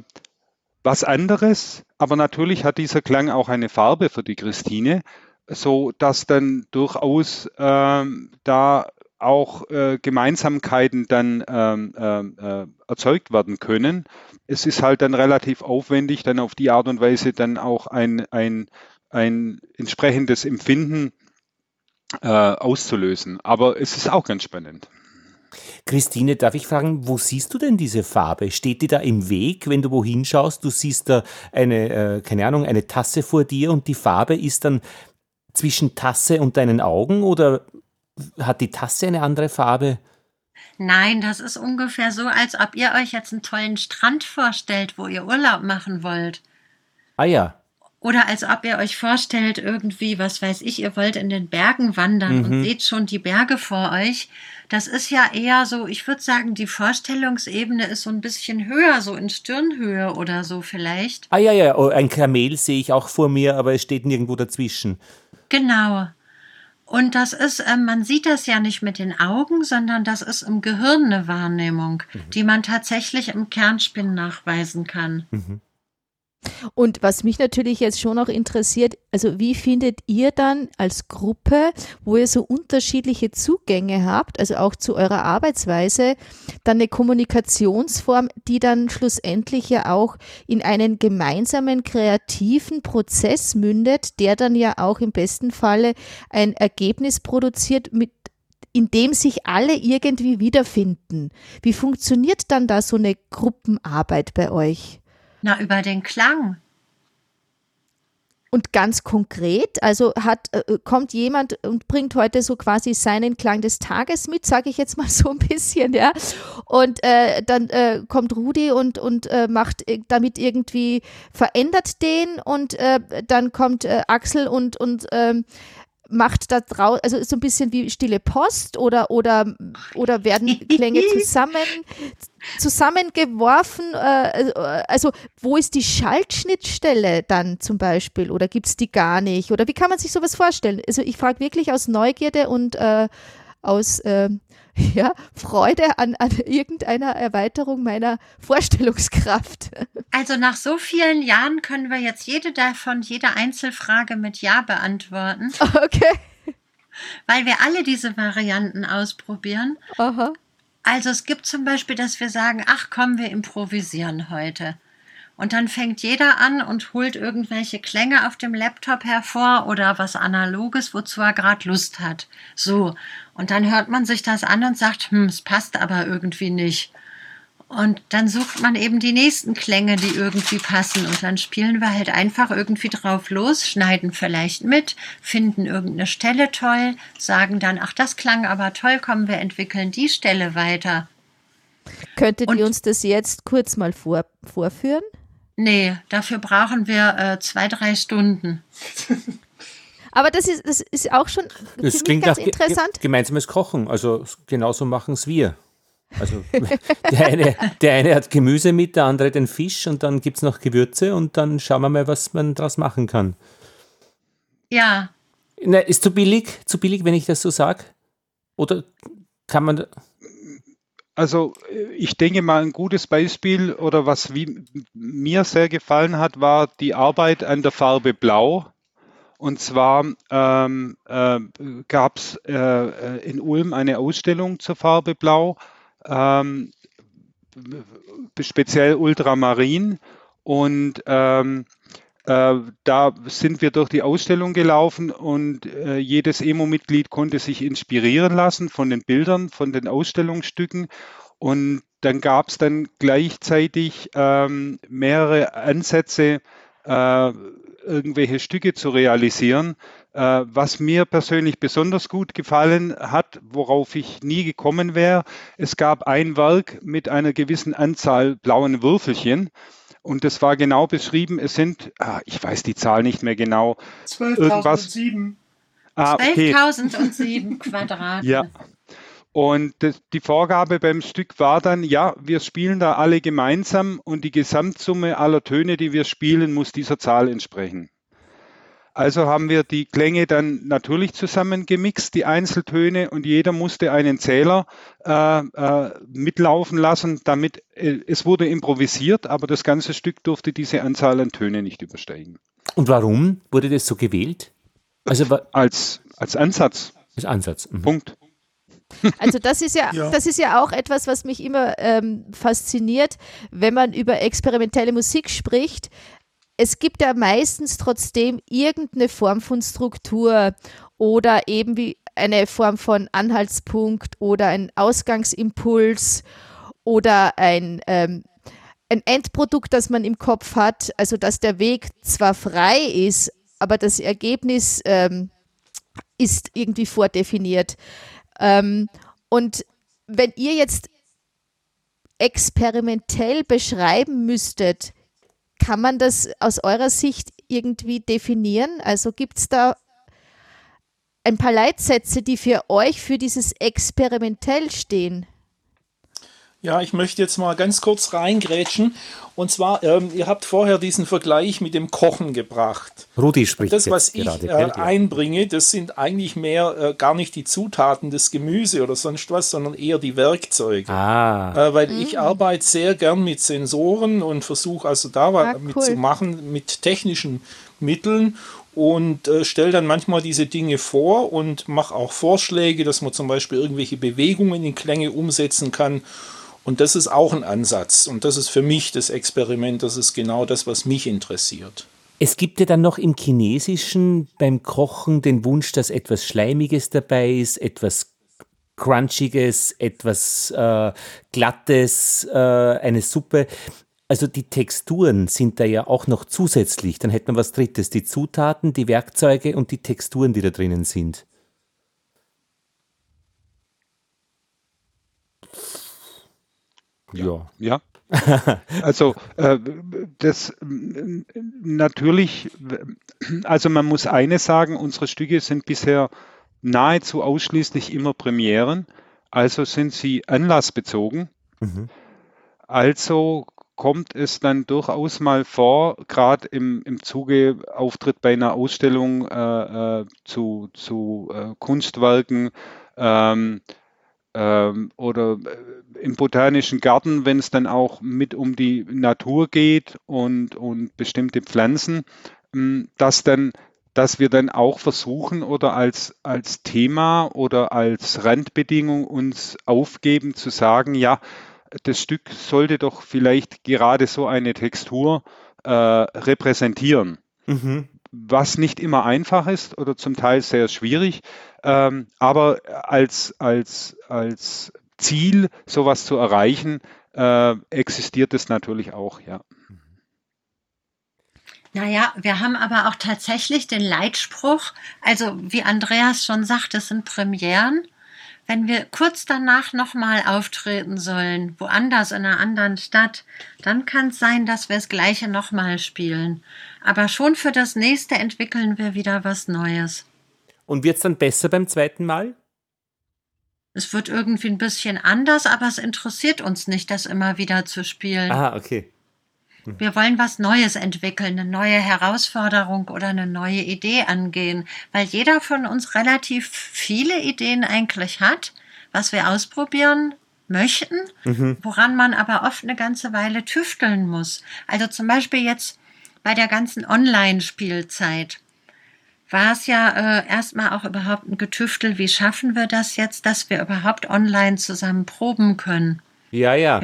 was anderes, aber natürlich hat dieser Klang auch eine Farbe für die Christine, so dass dann durchaus ähm, da auch äh, Gemeinsamkeiten dann ähm, ähm, äh, erzeugt werden können. Es ist halt dann relativ aufwendig, dann auf die Art und Weise dann auch ein, ein, ein entsprechendes Empfinden äh, auszulösen. Aber es ist auch ganz spannend. Christine, darf ich fragen, wo siehst du denn diese Farbe? Steht die da im Weg, wenn du wohin schaust? Du siehst da eine, äh, keine Ahnung, eine Tasse vor dir und die Farbe ist dann zwischen Tasse und deinen Augen oder hat die Tasse eine andere Farbe? Nein, das ist ungefähr so, als ob ihr euch jetzt einen tollen Strand vorstellt, wo ihr Urlaub machen wollt. Ah ja. Oder als ob ihr euch vorstellt, irgendwie, was weiß ich, ihr wollt in den Bergen wandern mhm. und seht schon die Berge vor euch. Das ist ja eher so, ich würde sagen, die Vorstellungsebene ist so ein bisschen höher, so in Stirnhöhe oder so vielleicht. Ah ja, ja, oh, ein Kamel sehe ich auch vor mir, aber es steht nirgendwo dazwischen. Genau. Und das ist, äh, man sieht das ja nicht mit den Augen, sondern das ist im Gehirn eine Wahrnehmung, mhm. die man tatsächlich im Kernspin nachweisen kann. Mhm. Und was mich natürlich jetzt schon auch interessiert, also wie findet ihr dann als Gruppe, wo ihr so unterschiedliche Zugänge habt, also auch zu eurer Arbeitsweise, dann eine Kommunikationsform, die dann schlussendlich ja auch in einen gemeinsamen kreativen Prozess mündet, der dann ja auch im besten Falle ein Ergebnis produziert, mit in dem sich alle irgendwie wiederfinden. Wie funktioniert dann da so eine Gruppenarbeit bei euch? Na, über den Klang. Und ganz konkret, also hat, äh, kommt jemand und bringt heute so quasi seinen Klang des Tages mit, sage ich jetzt mal so ein bisschen, ja. Und äh, dann äh, kommt Rudi und, und äh, macht damit irgendwie, verändert den und äh, dann kommt äh, Axel und, und ähm, macht da draußen, also so ein bisschen wie stille Post oder, oder, oder werden Klänge zusammen, zusammengeworfen? Äh, also wo ist die Schaltschnittstelle dann zum Beispiel oder gibt es die gar nicht? Oder wie kann man sich sowas vorstellen? Also ich frage wirklich aus Neugierde und äh, aus äh, ja, Freude an, an irgendeiner Erweiterung meiner Vorstellungskraft. Also nach so vielen Jahren können wir jetzt jede davon, jede Einzelfrage mit Ja beantworten. Okay. Weil wir alle diese Varianten ausprobieren. Aha. Also es gibt zum Beispiel, dass wir sagen, ach komm, wir improvisieren heute. Und dann fängt jeder an und holt irgendwelche Klänge auf dem Laptop hervor oder was Analoges, wozu er gerade Lust hat. So. Und dann hört man sich das an und sagt, hm, es passt aber irgendwie nicht. Und dann sucht man eben die nächsten Klänge, die irgendwie passen. Und dann spielen wir halt einfach irgendwie drauf los, schneiden vielleicht mit, finden irgendeine Stelle toll, sagen dann, ach, das klang aber toll, kommen wir entwickeln die Stelle weiter. Könntet und ihr uns das jetzt kurz mal vor, vorführen? Nee, dafür brauchen wir äh, zwei, drei Stunden. Aber das ist, das ist auch schon das klingt ganz interessant. Ge gemeinsames Kochen, also genauso machen es wir. Also der eine, der eine hat Gemüse mit, der andere den Fisch und dann gibt es noch Gewürze und dann schauen wir mal, was man daraus machen kann. Ja. Na, ist zu billig, zu billig, wenn ich das so sage? Oder kann man. Also ich denke mal, ein gutes Beispiel oder was wie, mir sehr gefallen hat, war die Arbeit an der Farbe Blau Und zwar ähm, äh, gab es äh, in Ulm eine Ausstellung zur Farbe Blau, ähm, speziell Ultramarin. Und ähm, äh, da sind wir durch die Ausstellung gelaufen und äh, jedes EMO-Mitglied konnte sich inspirieren lassen von den Bildern, von den Ausstellungsstücken. Und dann gab es dann gleichzeitig ähm, mehrere Ansätze, äh, irgendwelche Stücke zu realisieren. Äh, was mir persönlich besonders gut gefallen hat, worauf ich nie gekommen wäre, es gab ein Werk mit einer gewissen Anzahl blauen Würfelchen. Und das war genau beschrieben, es sind, ah, ich weiß die Zahl nicht mehr genau. 12.007. Ah, okay. 12.007 Quadrat. Ja. Und das, die Vorgabe beim Stück war dann, ja, wir spielen da alle gemeinsam und die Gesamtsumme aller Töne, die wir spielen, muss dieser Zahl entsprechen. Also haben wir die Klänge dann natürlich zusammengemixt, die Einzeltöne, und jeder musste einen Zähler äh, äh, mitlaufen lassen, damit äh, es wurde improvisiert, aber das ganze Stück durfte diese Anzahl an Töne nicht übersteigen. Und warum wurde das so gewählt? Also als, als Ansatz. Als Ansatz. Mhm. Punkt. Also das ist ja, ja, das ist ja auch etwas, was mich immer ähm, fasziniert, wenn man über experimentelle Musik spricht. Es gibt ja meistens trotzdem irgendeine Form von Struktur oder eben wie eine Form von Anhaltspunkt oder ein Ausgangsimpuls oder ein, ähm, ein Endprodukt, das man im Kopf hat. Also dass der Weg zwar frei ist, aber das Ergebnis ähm, ist irgendwie vordefiniert. Ähm, und wenn ihr jetzt experimentell beschreiben müsstet, kann man das aus eurer Sicht irgendwie definieren? Also gibt es da ein paar Leitsätze, die für euch für dieses experimentell stehen? Ja, ich möchte jetzt mal ganz kurz reingrätschen. Und zwar, ähm, ihr habt vorher diesen Vergleich mit dem Kochen gebracht. Rudi spricht Das, was ich gerade, äh, einbringe, das sind eigentlich mehr äh, gar nicht die Zutaten des Gemüse oder sonst was, sondern eher die Werkzeuge. Ah. Äh, weil mhm. ich arbeite sehr gern mit Sensoren und versuche also da was ah, cool. mitzumachen mit technischen Mitteln und äh, stelle dann manchmal diese Dinge vor und mache auch Vorschläge, dass man zum Beispiel irgendwelche Bewegungen in Klänge umsetzen kann und das ist auch ein Ansatz. Und das ist für mich das Experiment, das ist genau das, was mich interessiert. Es gibt ja dann noch im Chinesischen beim Kochen den Wunsch, dass etwas Schleimiges dabei ist, etwas Crunchiges, etwas äh, Glattes, äh, eine Suppe. Also die Texturen sind da ja auch noch zusätzlich. Dann hätte man was Drittes. Die Zutaten, die Werkzeuge und die Texturen, die da drinnen sind. Ja. Ja. also äh, das natürlich, also man muss eines sagen, unsere Stücke sind bisher nahezu ausschließlich immer Premieren, also sind sie anlassbezogen. Mhm. Also kommt es dann durchaus mal vor, gerade im, im Zuge Auftritt bei einer Ausstellung äh, äh, zu, zu äh, Kunstwerken ähm, ähm, oder äh, im botanischen Garten, wenn es dann auch mit um die Natur geht und, und bestimmte Pflanzen, ähm, dass dann dass wir dann auch versuchen oder als, als Thema oder als Randbedingung uns aufgeben zu sagen, ja, das Stück sollte doch vielleicht gerade so eine Textur äh, repräsentieren. Mhm was nicht immer einfach ist oder zum Teil sehr schwierig. Ähm, aber als, als, als Ziel, sowas zu erreichen, äh, existiert es natürlich auch, ja. Naja, wir haben aber auch tatsächlich den Leitspruch, also wie Andreas schon sagt, es sind Premieren wenn wir kurz danach nochmal auftreten sollen, woanders in einer anderen Stadt, dann kann es sein, dass wir das gleiche nochmal spielen. Aber schon für das nächste entwickeln wir wieder was Neues. Und wird es dann besser beim zweiten Mal? Es wird irgendwie ein bisschen anders, aber es interessiert uns nicht, das immer wieder zu spielen. Ah, okay. Wir wollen was Neues entwickeln, eine neue Herausforderung oder eine neue Idee angehen, weil jeder von uns relativ viele Ideen eigentlich hat, was wir ausprobieren möchten, mhm. woran man aber oft eine ganze Weile tüfteln muss. Also zum Beispiel jetzt bei der ganzen Online-Spielzeit. war es ja äh, erstmal auch überhaupt ein Getüftel, wie schaffen wir das jetzt, dass wir überhaupt online zusammen proben können. Ja, ja.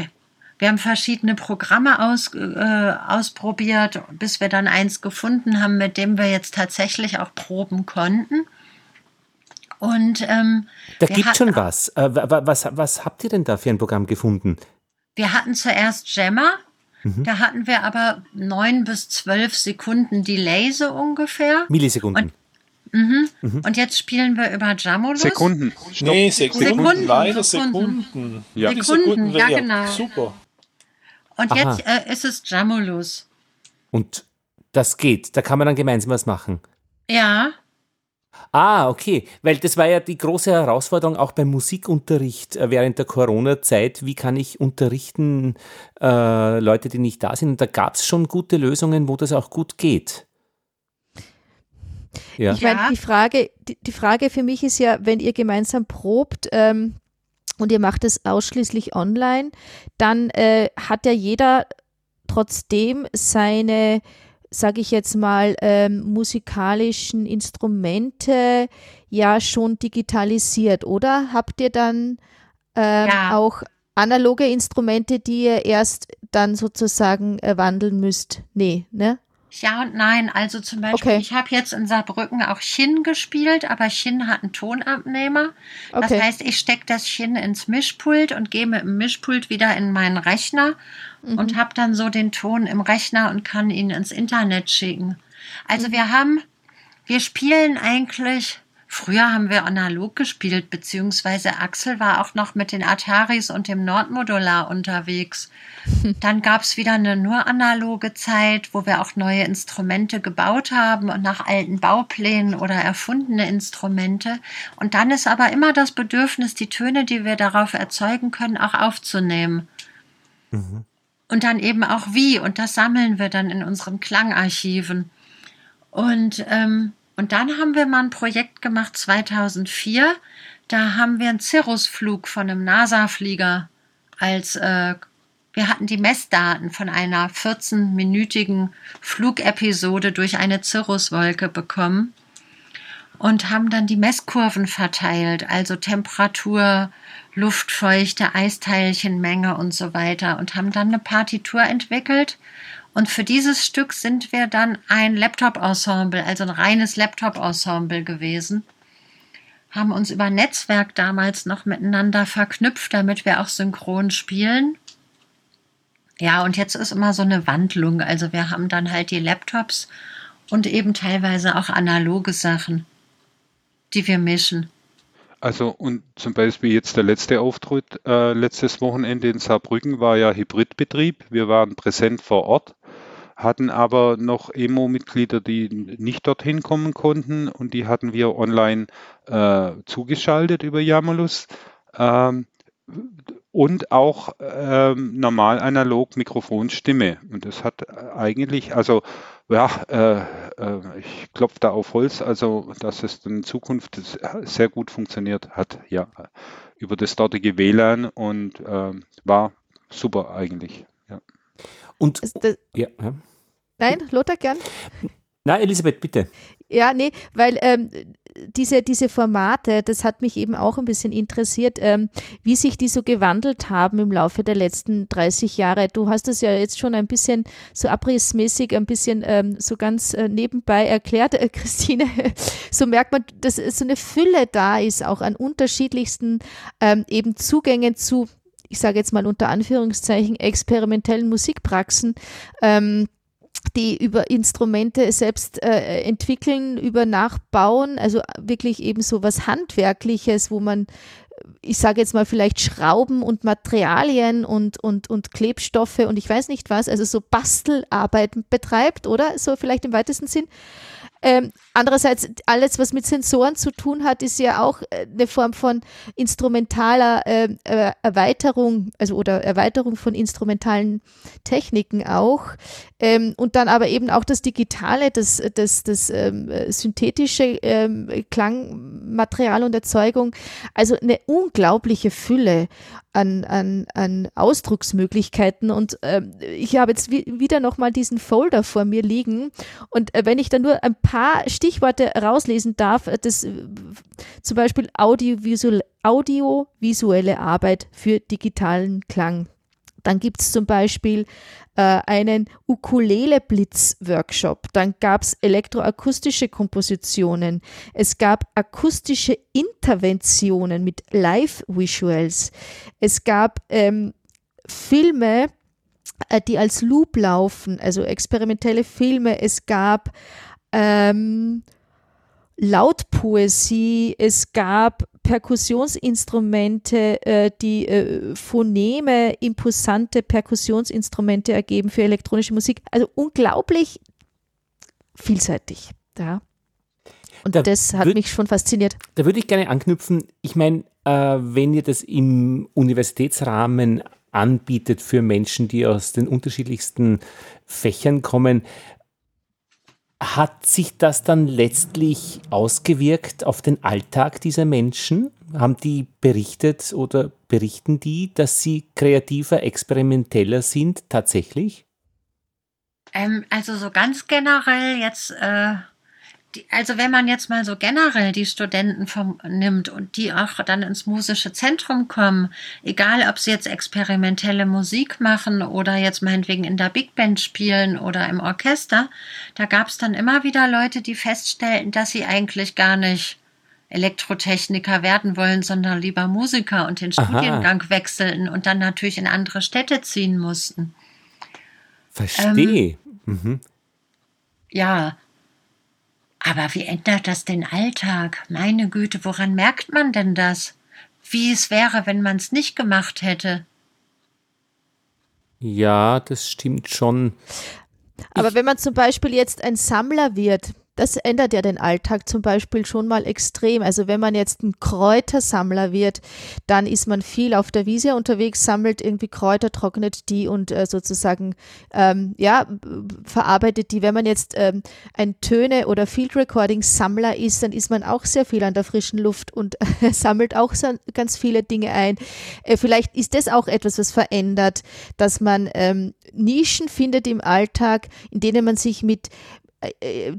Wir haben verschiedene Programme aus, äh, ausprobiert, bis wir dann eins gefunden haben, mit dem wir jetzt tatsächlich auch proben konnten. Und ähm, Da gibt schon was. Äh, wa- wa- was. Was habt ihr denn da für ein Programm gefunden? Wir hatten zuerst Gemma, da hatten wir aber neun bis zwölf Sekunden Delay so ungefähr. Millisekunden. Und jetzt spielen wir über Jamulus. Sekunden. Stopp. Nee, Sekunden, Sekunden, leider Sekunden. Sekunden. Ja. Millisekunden Sekunden, ja, genau. Super. Und Aha. jetzt äh, ist es Jamulus. Und das geht. Da kann man dann gemeinsam was machen. Ja, Ah, okay. Weil das war ja die große Herausforderung auch beim Musikunterricht äh, während der Corona-Zeit. Wie kann ich unterrichten äh, Leute, die nicht da sind? Und da gab es schon gute Lösungen, wo das auch gut geht. Ja. Ich meine, Ja. die Frage, die, die Frage für mich ist ja, wenn ihr gemeinsam probt ähm, und ihr macht es ausschließlich online, dann äh, hat ja jeder trotzdem seine, sage ich jetzt mal, ähm, musikalischen Instrumente ja schon digitalisiert, oder? Habt ihr dann ähm, Ja. auch analoge Instrumente, die ihr erst dann sozusagen äh, wandeln müsst? Nee, ne? Ja und nein. Also zum Beispiel, Okay. ich habe jetzt in Saarbrücken auch Chin gespielt, aber Chin hat einen Tonabnehmer. Das Okay. heißt, ich stecke das Chin ins Mischpult und gehe mit dem Mischpult wieder in meinen Rechner Mhm. und habe dann so den Ton im Rechner und kann ihn ins Internet schicken. Also wir haben, wir spielen eigentlich, früher haben wir analog gespielt, beziehungsweise Axel war auch noch mit den Ataris und dem Nordmodular unterwegs. Dann gab es wieder eine nur analoge Zeit, wo wir auch neue Instrumente gebaut haben und nach alten Bauplänen oder erfundene Instrumente. Und dann ist aber immer das Bedürfnis, die Töne, die wir darauf erzeugen können, auch aufzunehmen. Und dann eben auch wie. Und das sammeln wir dann in unseren Klangarchiven. Und, ähm, und dann haben wir mal ein Projekt gemacht 2004. Da haben wir einen Cirrusflug von einem NASA-Flieger als äh, wir hatten die Messdaten von einer 14-minütigen Flugepisode durch eine Cirruswolke bekommen und haben dann die Messkurven verteilt, also Temperatur, Luftfeuchte, Eisteilchenmenge und so weiter und haben dann eine Partitur entwickelt. Und für dieses Stück sind wir dann ein Laptop-Ensemble, also ein reines Laptop-Ensemble gewesen haben uns über Netzwerk damals noch miteinander verknüpft, damit wir auch synchron spielen. Ja, und jetzt ist immer so eine Wandlung. Also wir haben dann halt die Laptops und eben teilweise auch analoge Sachen, die wir mischen. Also und zum Beispiel jetzt der letzte Auftritt äh, letztes Wochenende in Saarbrücken war ja Hybridbetrieb. Wir waren präsent vor Ort, hatten aber noch EMO-Mitglieder, die nicht dorthin kommen konnten und die hatten wir online äh, zugeschaltet über Jammerlus. Ähm, und auch ähm, normal analog Mikrofonstimme. Und das hat eigentlich, also ja, äh, äh, ich klopfe da auf Holz, also dass es in Zukunft sehr gut funktioniert hat, ja, über das dortige WLAN und ähm, war super eigentlich. Ja. Und ja, ja. nein, Lothar gern? Na, Elisabeth, bitte. Ja, nee, weil ähm, diese, diese Formate, das hat mich eben auch ein bisschen interessiert, ähm, wie sich die so gewandelt haben im Laufe der letzten 30 Jahre. Du hast es ja jetzt schon ein bisschen so abrissmäßig, ein bisschen ähm, so ganz äh, nebenbei erklärt, äh, Christine. so merkt man, dass so eine Fülle da ist, auch an unterschiedlichsten ähm, eben Zugängen zu, ich sage jetzt mal unter Anführungszeichen, experimentellen Musikpraxen. Ähm, die über Instrumente selbst äh, entwickeln, über Nachbauen, also wirklich eben so was Handwerkliches, wo man, ich sage jetzt mal vielleicht Schrauben und Materialien und, und, und Klebstoffe und ich weiß nicht was, also so Bastelarbeiten betreibt, oder? So vielleicht im weitesten Sinn. Ähm, andererseits, alles, was mit Sensoren zu tun hat, ist ja auch äh, eine Form von instrumentaler ähm, äh, Erweiterung, also oder Erweiterung von instrumentalen Techniken auch. Ähm, und dann aber eben auch das Digitale, das, das, das ähm, synthetische ähm, Klangmaterial und Erzeugung. Also eine unglaubliche Fülle an, an, an Ausdrucksmöglichkeiten und äh, ich habe jetzt wie, wieder nochmal diesen Folder vor mir liegen und äh, wenn ich da nur ein paar Stichworte rauslesen darf, äh, das zum Beispiel audiovisuell, audiovisuelle Arbeit für digitalen Klang. Dann gibt es zum Beispiel äh, einen Ukulele-Blitz-Workshop. Dann gab es elektroakustische Kompositionen. Es gab akustische Interventionen mit Live-Visuals. Es gab ähm, Filme, äh, die als Loop laufen, also experimentelle Filme. Es gab ähm, Lautpoesie, es gab Perkussionsinstrumente, äh, die äh, Phoneme, imposante Perkussionsinstrumente ergeben für elektronische Musik. Also unglaublich vielseitig. Ja. Und da das hat würd, mich schon fasziniert. Da würde ich gerne anknüpfen. Ich meine, äh, wenn ihr das im Universitätsrahmen anbietet für Menschen, die aus den unterschiedlichsten Fächern kommen, hat sich das dann letztlich ausgewirkt auf den Alltag dieser Menschen? Haben die berichtet oder berichten die, dass sie kreativer, experimenteller sind tatsächlich? Ähm, also so ganz generell jetzt äh, also wenn man jetzt mal so generell die Studenten vom, nimmt und die auch dann ins musische Zentrum kommen, egal ob sie jetzt experimentelle Musik machen oder jetzt meinetwegen in der Big Band spielen oder im Orchester, da gab es dann immer wieder Leute, die feststellten, dass sie eigentlich gar nicht Elektrotechniker werden wollen, sondern lieber Musiker und den Aha. Studiengang wechselten und dann natürlich in andere Städte ziehen mussten. Verstehe. Ähm, mhm. Ja, aber wie ändert das den Alltag? Meine Güte, woran merkt man denn das? Wie es wäre, wenn man es nicht gemacht hätte? Ja, das stimmt schon. Aber ich wenn man zum Beispiel jetzt ein Sammler wird, das ändert ja den Alltag zum Beispiel schon mal extrem. Also wenn man jetzt ein Kräutersammler wird, dann ist man viel auf der Wiese unterwegs, sammelt irgendwie Kräuter, trocknet die und äh, sozusagen ähm, ja verarbeitet die. Wenn man jetzt ähm, ein Töne- oder Field Recording Sammler ist, dann ist man auch sehr viel an der frischen Luft und sammelt auch so, ganz viele Dinge ein. Äh, vielleicht ist das auch etwas, was verändert, dass man ähm, Nischen findet im Alltag, in denen man sich mit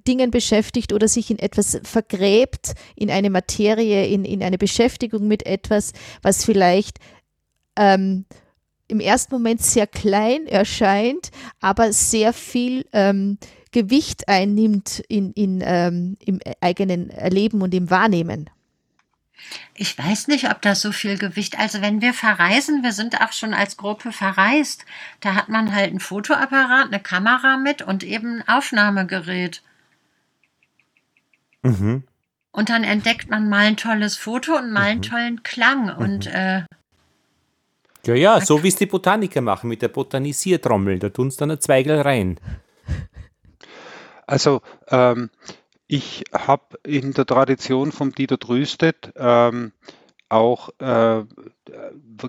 Dingen beschäftigt oder sich in etwas vergräbt, in eine Materie, in, in eine Beschäftigung mit etwas, was vielleicht ähm, im ersten Moment sehr klein erscheint, aber sehr viel ähm, Gewicht einnimmt in, in, ähm, im eigenen Erleben und im Wahrnehmen. Ich weiß nicht, ob das so viel Gewicht. Also wenn wir verreisen, wir sind auch schon als Gruppe verreist, da hat man halt ein Fotoapparat, eine Kamera mit und eben ein Aufnahmegerät. Mhm. Und dann entdeckt man mal ein tolles Foto und mal einen mhm. tollen Klang. Mhm. Und äh, ja, ja, so wie es die Botaniker machen mit der Botanisiertrommel. Da tun sie dann ein Zweigel rein. Also ähm, ich habe in der Tradition vom Dieter Drüstedt ähm, auch, äh,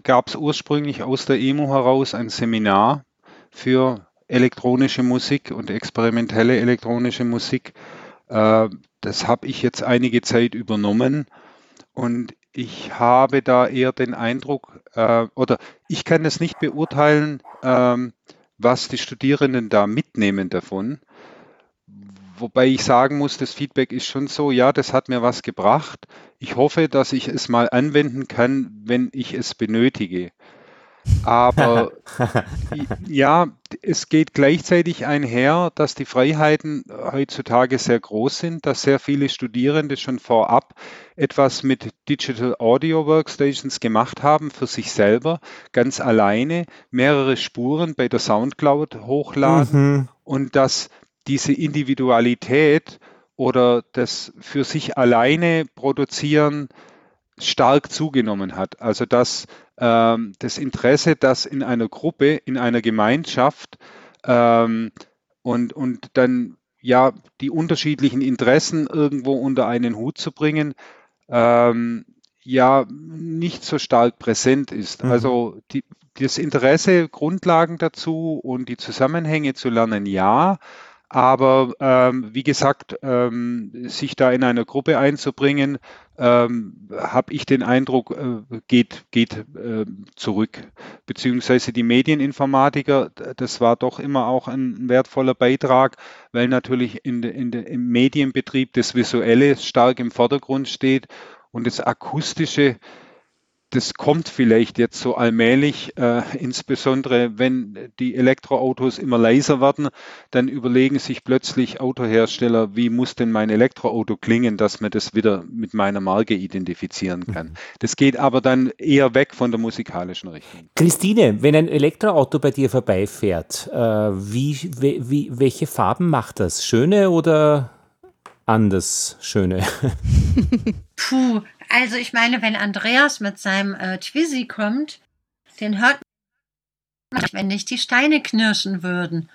gab es ursprünglich aus der EMO heraus ein Seminar für elektronische Musik und experimentelle elektronische Musik. Äh, das habe ich jetzt einige Zeit übernommen und ich habe da eher den Eindruck, äh, oder ich kann es nicht beurteilen, ähm, was die Studierenden da mitnehmen davon wobei ich sagen muss, das Feedback ist schon so, ja, das hat mir was gebracht. Ich hoffe, dass ich es mal anwenden kann, wenn ich es benötige. Aber ja, es geht gleichzeitig einher, dass die Freiheiten heutzutage sehr groß sind, dass sehr viele Studierende schon vorab etwas mit Digital Audio Workstations gemacht haben für sich selber, ganz alleine, mehrere Spuren bei der SoundCloud hochladen mhm. und dass diese Individualität oder das für sich alleine produzieren stark zugenommen hat. Also dass ähm, das Interesse, das in einer Gruppe, in einer Gemeinschaft ähm, und, und dann ja die unterschiedlichen Interessen irgendwo unter einen Hut zu bringen, ähm, ja nicht so stark präsent ist. Mhm. Also die, das Interesse, Grundlagen dazu und die Zusammenhänge zu lernen, ja, Aber ähm, wie gesagt, ähm, sich da in einer Gruppe einzubringen, ähm, habe ich den Eindruck, äh, geht, geht äh, zurück. Beziehungsweise die Medieninformatiker, das war doch immer auch ein wertvoller Beitrag, weil natürlich in de, in de, im Medienbetrieb das Visuelle stark im Vordergrund steht und das Akustische das kommt vielleicht jetzt so allmählich, äh, insbesondere wenn die Elektroautos immer leiser werden, dann überlegen sich plötzlich Autohersteller, wie muss denn mein Elektroauto klingen, dass man das wieder mit meiner Marke identifizieren kann. Mhm. Das geht aber dann eher weg von der musikalischen Richtung. Christine, wenn ein Elektroauto bei dir vorbeifährt, äh, wie, wie, welche Farben macht das? Schöne oder anders schöne? Puh, also ich meine, wenn Andreas mit seinem äh, Twizy kommt, den hört man, wenn nicht die Steine knirschen würden,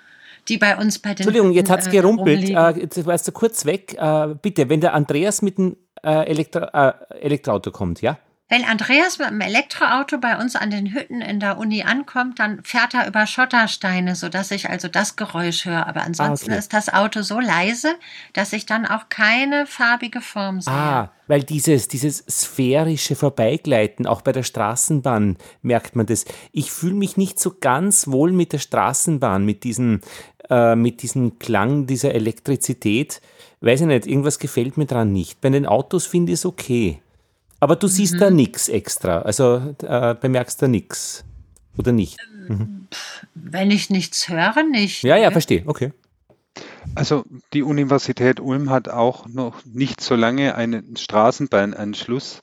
die bei uns bei den Entschuldigung, jetzt hat es äh, gerumpelt. Äh, jetzt warst du kurz weg. Äh, bitte, wenn der Andreas mit dem äh, Elektro äh, Elektroauto kommt, ja? Wenn Andreas mit dem Elektroauto bei uns an den Hütten in der Uni ankommt, dann fährt er über Schottersteine, sodass ich also das Geräusch höre. Aber ansonsten ah, okay. ist das Auto so leise, dass ich dann auch keine farbige Form sehe. Ah, weil dieses, dieses sphärische Vorbeigleiten, auch bei der Straßenbahn merkt man das. Ich fühle mich nicht so ganz wohl mit der Straßenbahn, mit diesem, äh, mit diesem Klang dieser Elektrizität. Weiß ich nicht, irgendwas gefällt mir dran nicht. Bei den Autos finde ich es okay. Aber du siehst mhm. da nichts extra, also äh, bemerkst da nichts oder nicht? Mhm. Wenn ich nichts höre, nicht. Ja, ja, ne? verstehe, okay. Also die Universität Ulm hat auch noch nicht so lange einen Straßenbahnanschluss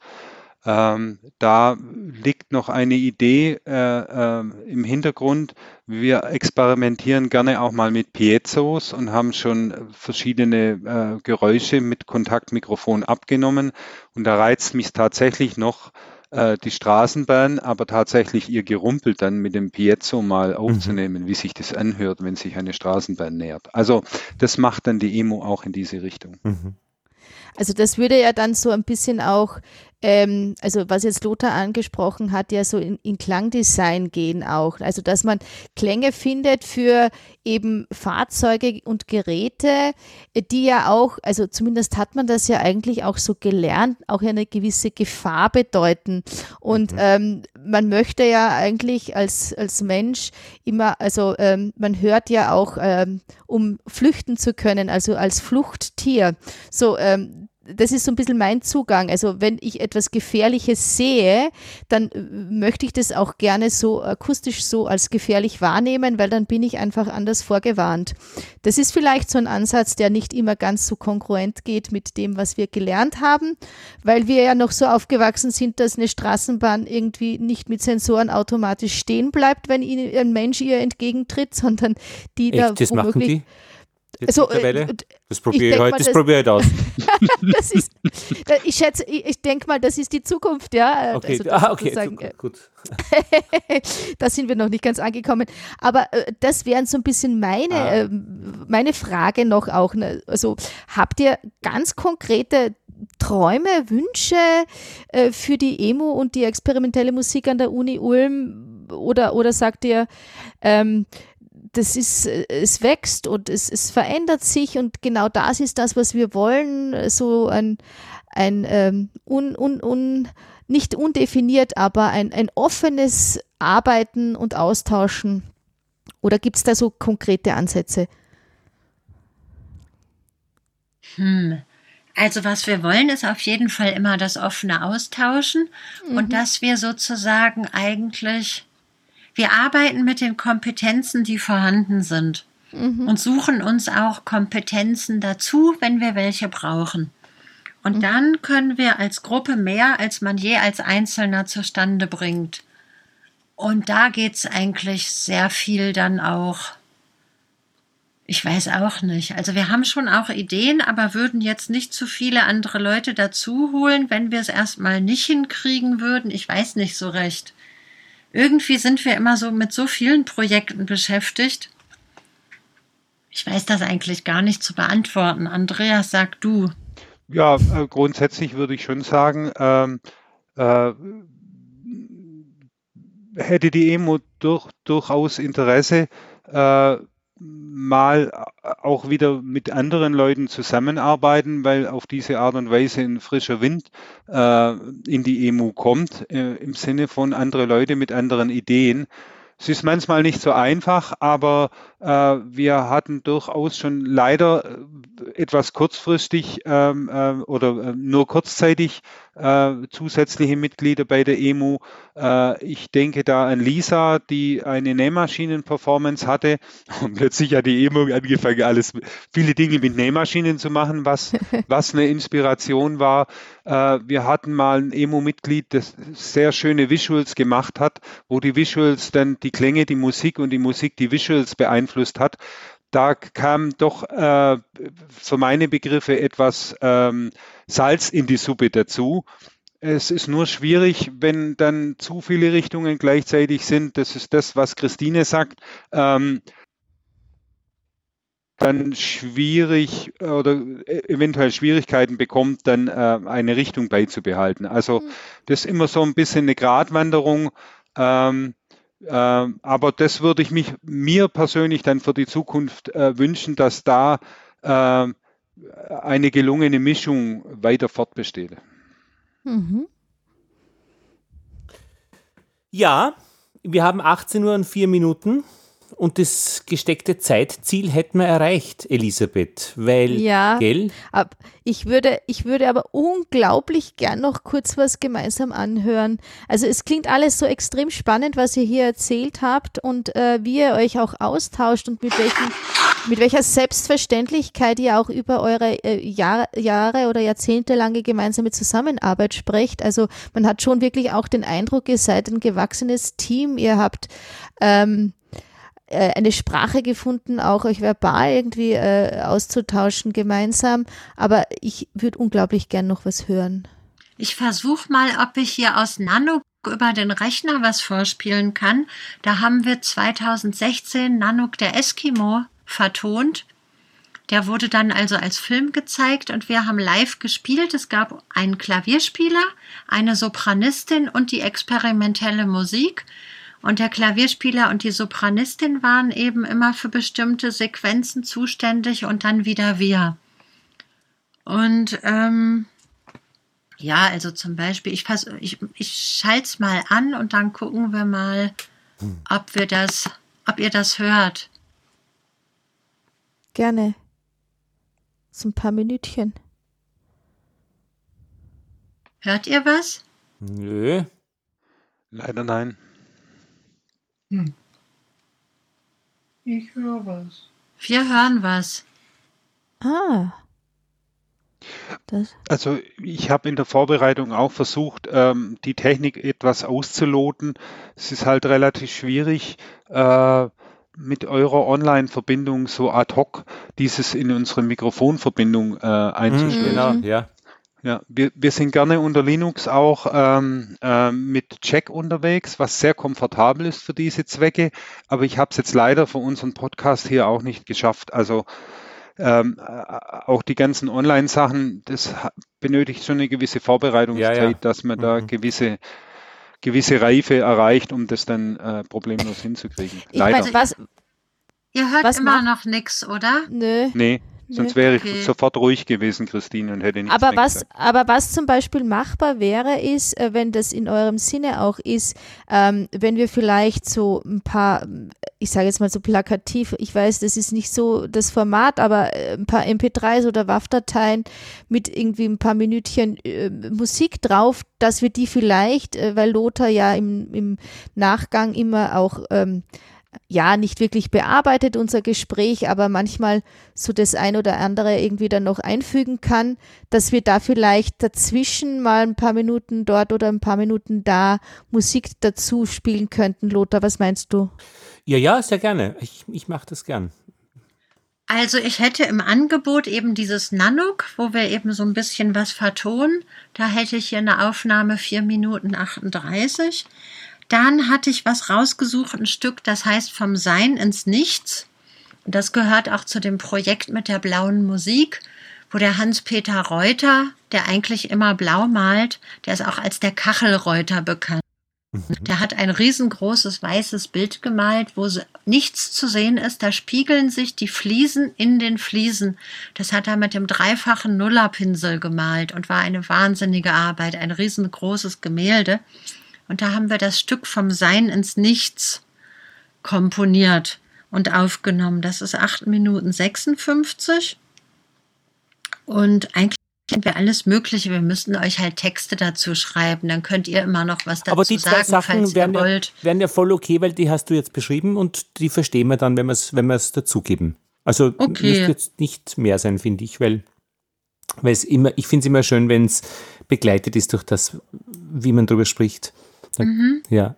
ähm, da liegt noch eine Idee äh, äh, im Hintergrund. Wir experimentieren gerne auch mal mit Piezos und haben schon verschiedene äh, Geräusche mit Kontaktmikrofon abgenommen. Und da reizt mich tatsächlich noch äh, die Straßenbahn, aber tatsächlich ihr Gerumpel dann mit dem Piezo mal mhm. aufzunehmen, mhm. wie sich das anhört, wenn sich eine Straßenbahn nähert. Also das macht dann die Emo auch in diese Richtung. Mhm. Also das würde ja dann so ein bisschen auch, ähm, also was jetzt Lothar angesprochen hat, ja so in, in, Klangdesign gehen auch. Also dass man Klänge findet für eben Fahrzeuge und Geräte, die ja auch, also zumindest hat man das ja eigentlich auch so gelernt, auch eine gewisse Gefahr bedeuten. Und mhm. ähm, man möchte ja eigentlich als, als Mensch immer, also ähm, man hört ja auch, ähm, um flüchten zu können, also als Fluchttier. So, ähm, das ist so ein bisschen mein Zugang. Also wenn ich etwas Gefährliches sehe, dann äh, möchte ich das auch gerne so akustisch so als gefährlich wahrnehmen, weil dann bin ich einfach anders vorgewarnt. Das ist vielleicht so ein Ansatz, der nicht immer ganz so kongruent geht mit dem, was wir gelernt haben, weil wir ja noch so aufgewachsen sind, dass eine Straßenbahn irgendwie nicht mit Sensoren automatisch stehen bleibt, wenn ihnen ein Mensch ihr entgegentritt, sondern die Echt, da das womöglich? Jetzt also, äh, das probiere ich, heute, das probiere ich aus. das ist, ich schätze, ich, ich denke mal, das ist die Zukunft, ja. Okay, also ah, okay äh, gut. da sind wir noch nicht ganz angekommen. Aber äh, das wären so ein bisschen meine, ah. äh, meine Frage noch auch. Ne? Also habt ihr ganz konkrete Träume, Wünsche äh, für die Emo und die experimentelle Musik an der Uni Ulm? Oder, oder sagt ihr, ähm, das ist, es wächst und es, es verändert sich und genau das ist das, was wir wollen, so ein, ein ähm, un, un, un, nicht undefiniert, aber ein, ein offenes Arbeiten und Austauschen. Oder gibt es da so konkrete Ansätze? Hm. Also was wir wollen, ist auf jeden Fall immer das offene Austauschen mhm. und dass wir sozusagen eigentlich wir arbeiten mit den Kompetenzen, die vorhanden sind mhm. und suchen uns auch Kompetenzen dazu, wenn wir welche brauchen. Und mhm. dann können wir als Gruppe mehr, als man je als Einzelner zustande bringt. Und da geht es eigentlich sehr viel dann auch. Ich weiß auch nicht. Also wir haben schon auch Ideen, aber würden jetzt nicht zu viele andere Leute dazu holen, wenn wir es erstmal nicht hinkriegen würden. Ich weiß nicht so recht irgendwie sind wir immer so mit so vielen Projekten beschäftigt. Ich weiß das eigentlich gar nicht zu beantworten. Andreas, sag du. Ja, äh, grundsätzlich würde ich schon sagen, ähm, äh, hätte die EMO durch, durchaus Interesse, äh, mal auch wieder mit anderen Leuten zusammenarbeiten, weil auf diese Art und Weise ein frischer Wind äh, in die EMU kommt, äh, im Sinne von andere Leute mit anderen Ideen. Es ist manchmal nicht so einfach, aber äh, wir hatten durchaus schon leider äh, etwas kurzfristig ähm, äh, oder äh, nur kurzzeitig äh, zusätzliche Mitglieder bei der EMU. Äh, ich denke da an Lisa, die eine Nähmaschinen-Performance hatte und plötzlich hat die EMU angefangen, alles, viele Dinge mit Nähmaschinen zu machen, was, was eine Inspiration war. wir hatten mal ein EMU-Mitglied, das sehr schöne Visuals gemacht hat, wo die Visuals dann die Klänge, die Musik und die Musik die Visuals beeinflusst hat. Da kam doch äh, für meine Begriffe etwas ähm, Salz in die Suppe dazu. Es ist nur schwierig, wenn dann zu viele Richtungen gleichzeitig sind. Das ist das, was Christine sagt. Ähm, dann schwierig oder eventuell Schwierigkeiten bekommt, dann äh, eine Richtung beizubehalten. Also hm. das ist immer so ein bisschen eine Gratwanderung. Ähm, ähm, aber das würde ich mich mir persönlich dann für die Zukunft äh, wünschen, dass da äh, eine gelungene Mischung weiter fortbesteht. Mhm. Ja, wir haben 18 Uhr und 4 Minuten und das gesteckte Zeitziel hätten wir erreicht, Elisabeth, weil, ja, gell? Ab, ich, würde, ich würde aber unglaublich gern noch kurz was gemeinsam anhören. Also es klingt alles so extrem spannend, was ihr hier erzählt habt und äh, wie ihr euch auch austauscht und mit, welchen, mit welcher Selbstverständlichkeit ihr auch über eure äh, Jahr, Jahre oder jahrzehntelange gemeinsame Zusammenarbeit sprecht. Also man hat schon wirklich auch den Eindruck, ihr seid ein gewachsenes Team, ihr habt ähm, äh, eine Sprache gefunden, auch euch verbal irgendwie äh, auszutauschen gemeinsam. Aber ich würde unglaublich gern noch was hören. Ich versuche mal, ob ich hier aus Nano über den Rechner was vorspielen kann. Da haben wir 2016 Nanook der Eskimo vertont. Der wurde dann also als Film gezeigt und wir haben live gespielt. Es gab einen Klavierspieler, eine Sopranistin und die experimentelle Musik. Und der Klavierspieler und die Sopranistin waren eben immer für bestimmte Sequenzen zuständig und dann wieder wir. Und ähm, ja, also zum Beispiel, ich, ich, ich schalte es mal an und dann gucken wir mal, hm. ob wir das, ob ihr das hört. Gerne. So ein paar Minütchen. Hört ihr was? Nö. Leider nein. Hm. Ich höre was. Wir hören was. Ah. Das. Also ich habe in der Vorbereitung auch versucht, ähm, die Technik etwas auszuloten. Es ist halt relativ schwierig, äh, mit eurer Online-Verbindung so ad hoc dieses in unsere Mikrofonverbindung äh, einzustellen. Genau, ja. Ja, wir, wir sind gerne unter Linux auch ähm, äh, mit Check unterwegs, was sehr komfortabel ist für diese Zwecke. Aber ich habe es jetzt leider für unseren Podcast hier auch nicht geschafft. Also ähm, äh, auch die ganzen Online-Sachen, das benötigt schon eine gewisse Vorbereitungszeit, ja, ja. dass man mhm. da gewisse gewisse Reife erreicht, um das dann äh, problemlos hinzukriegen. Ich Leider. Weiß, was, Ihr hört was immer noch nichts, oder? Nö. Nee. Sonst wäre ich okay. sofort ruhig gewesen, Christine, und hätte nichts aber was, gesagt. Aber was zum Beispiel machbar wäre, ist, äh, wenn das in eurem Sinne auch ist, ähm, wenn wir vielleicht so ein paar, ich sage jetzt mal so plakativ, ich weiß, das ist nicht so das Format, aber äh, ein paar MP3s oder WAV-Dateien mit irgendwie ein paar Minütchen äh, Musik drauf, dass wir die vielleicht, äh, weil Lothar ja im, im Nachgang immer auch ähm, ja, nicht wirklich bearbeitet, unser Gespräch, aber manchmal so das ein oder andere irgendwie dann noch einfügen kann, dass wir da vielleicht dazwischen mal ein paar Minuten dort oder ein paar Minuten da Musik dazu spielen könnten. Lothar, was meinst du? Ja, ja, sehr gerne. Ich, ich mache das gern. Also ich hätte im Angebot eben dieses Nanook, wo wir eben so ein bisschen was vertonen. Da hätte ich hier eine Aufnahme 4 Minuten 38. Dann hatte ich was rausgesucht, ein Stück, das heißt Vom Sein ins Nichts. Das gehört auch zu dem Projekt mit der blauen Musik, wo der Hans-Peter Reuter, der eigentlich immer blau malt, der ist auch als der Kachelreuter bekannt. Der hat ein riesengroßes weißes Bild gemalt, wo nichts zu sehen ist. Da spiegeln sich die Fliesen in den Fliesen. Das hat er mit dem dreifachen Nullerpinsel gemalt und war eine wahnsinnige Arbeit, ein riesengroßes Gemälde. Und da haben wir das Stück vom Sein ins Nichts komponiert und aufgenommen. Das ist 8 Minuten 56. Und eigentlich wir alles Mögliche. Wir müssten euch halt Texte dazu schreiben. Dann könnt ihr immer noch was dazu Aber die sagen, Sachen wären ja, wären ja, voll okay, weil die hast du jetzt beschrieben und die verstehen wir dann, wenn wir es wenn dazugeben. Also okay. müsste jetzt nicht mehr sein, finde ich, weil, weil es immer, ich finde es immer schön, wenn es begleitet ist durch das, wie man darüber spricht. Mhm. Ja.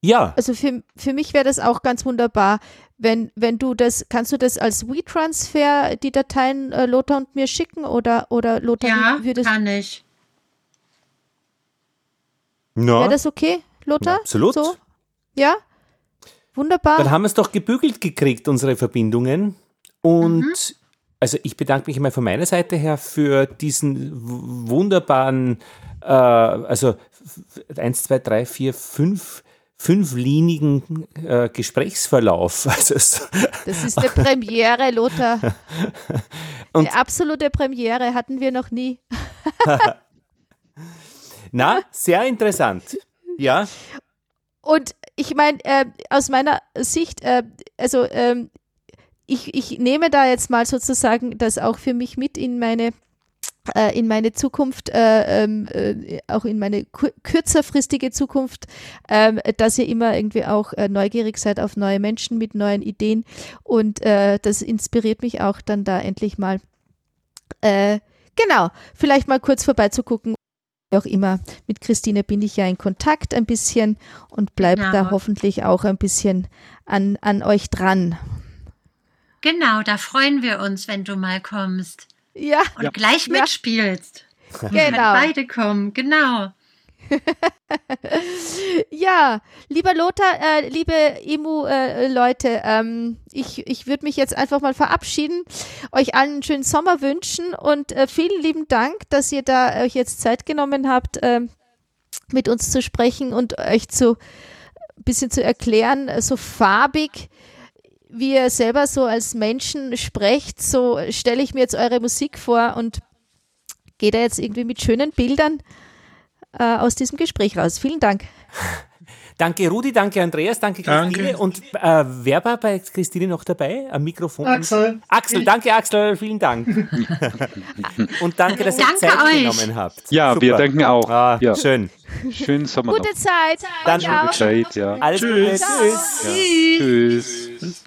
Ja. Also für, für mich wäre das auch ganz wunderbar, wenn, wenn du das, kannst du das als WeTransfer, die Dateien äh, Lothar und mir schicken oder, oder Lothar ja, würdest kann ich. No. Wäre das okay, Lothar? Absolut. So? Ja? Wunderbar. Dann haben wir es doch gebügelt gekriegt, unsere Verbindungen. Und mhm. also ich bedanke mich mal von meiner Seite her für diesen wunderbaren, äh, also eins, zwei, drei, vier, fünf fünflinigen äh, Gesprächsverlauf. Also das ist eine Premiere, Lothar. Und eine absolute Premiere hatten wir noch nie. Na, sehr interessant. Ja. Und ich meine, äh, aus meiner Sicht, äh, also ähm, ich, ich nehme da jetzt mal sozusagen das auch für mich mit in meine in meine Zukunft, äh, ähm, äh, auch in meine kürzerfristige Zukunft, äh, dass ihr immer irgendwie auch äh, neugierig seid auf neue Menschen mit neuen Ideen. Und äh, das inspiriert mich auch dann da endlich mal, genau, vielleicht mal kurz vorbeizugucken. Auch immer mit Christine bin ich ja in Kontakt ein bisschen und bleibt genau. da hoffentlich auch ein bisschen an, an euch dran. Genau, da freuen wir uns, wenn du mal kommst. Ja. Und ja. gleich mitspielst. Genau. beide kommen, genau. ja, lieber Lothar, äh, liebe Emu-Leute, äh, ähm, ich, ich würde mich jetzt einfach mal verabschieden, euch allen einen schönen Sommer wünschen und äh, vielen lieben Dank, dass ihr da euch jetzt Zeit genommen habt, ähm, mit uns zu sprechen und euch zu ein bisschen zu erklären, so farbig wie ihr selber so als Menschen sprecht, so stelle ich mir jetzt eure Musik vor und gehe da jetzt irgendwie mit schönen Bildern äh, aus diesem Gespräch raus. Vielen Dank. Danke Rudi, danke Andreas, danke Christine. Danke. Und äh, wer war bei Christine noch dabei am Mikrofon? Axel. Axel, danke Axel, vielen Dank. Und danke, dass ihr Zeit euch. genommen habt. Ja, Super. wir danken auch. Ah, ja. Schön. Schönen Sommer Gute noch. Zeit. Dann Gute Zeit, ja. Alles Tschüss. Gute. Tschüss. Ja. Tschüss.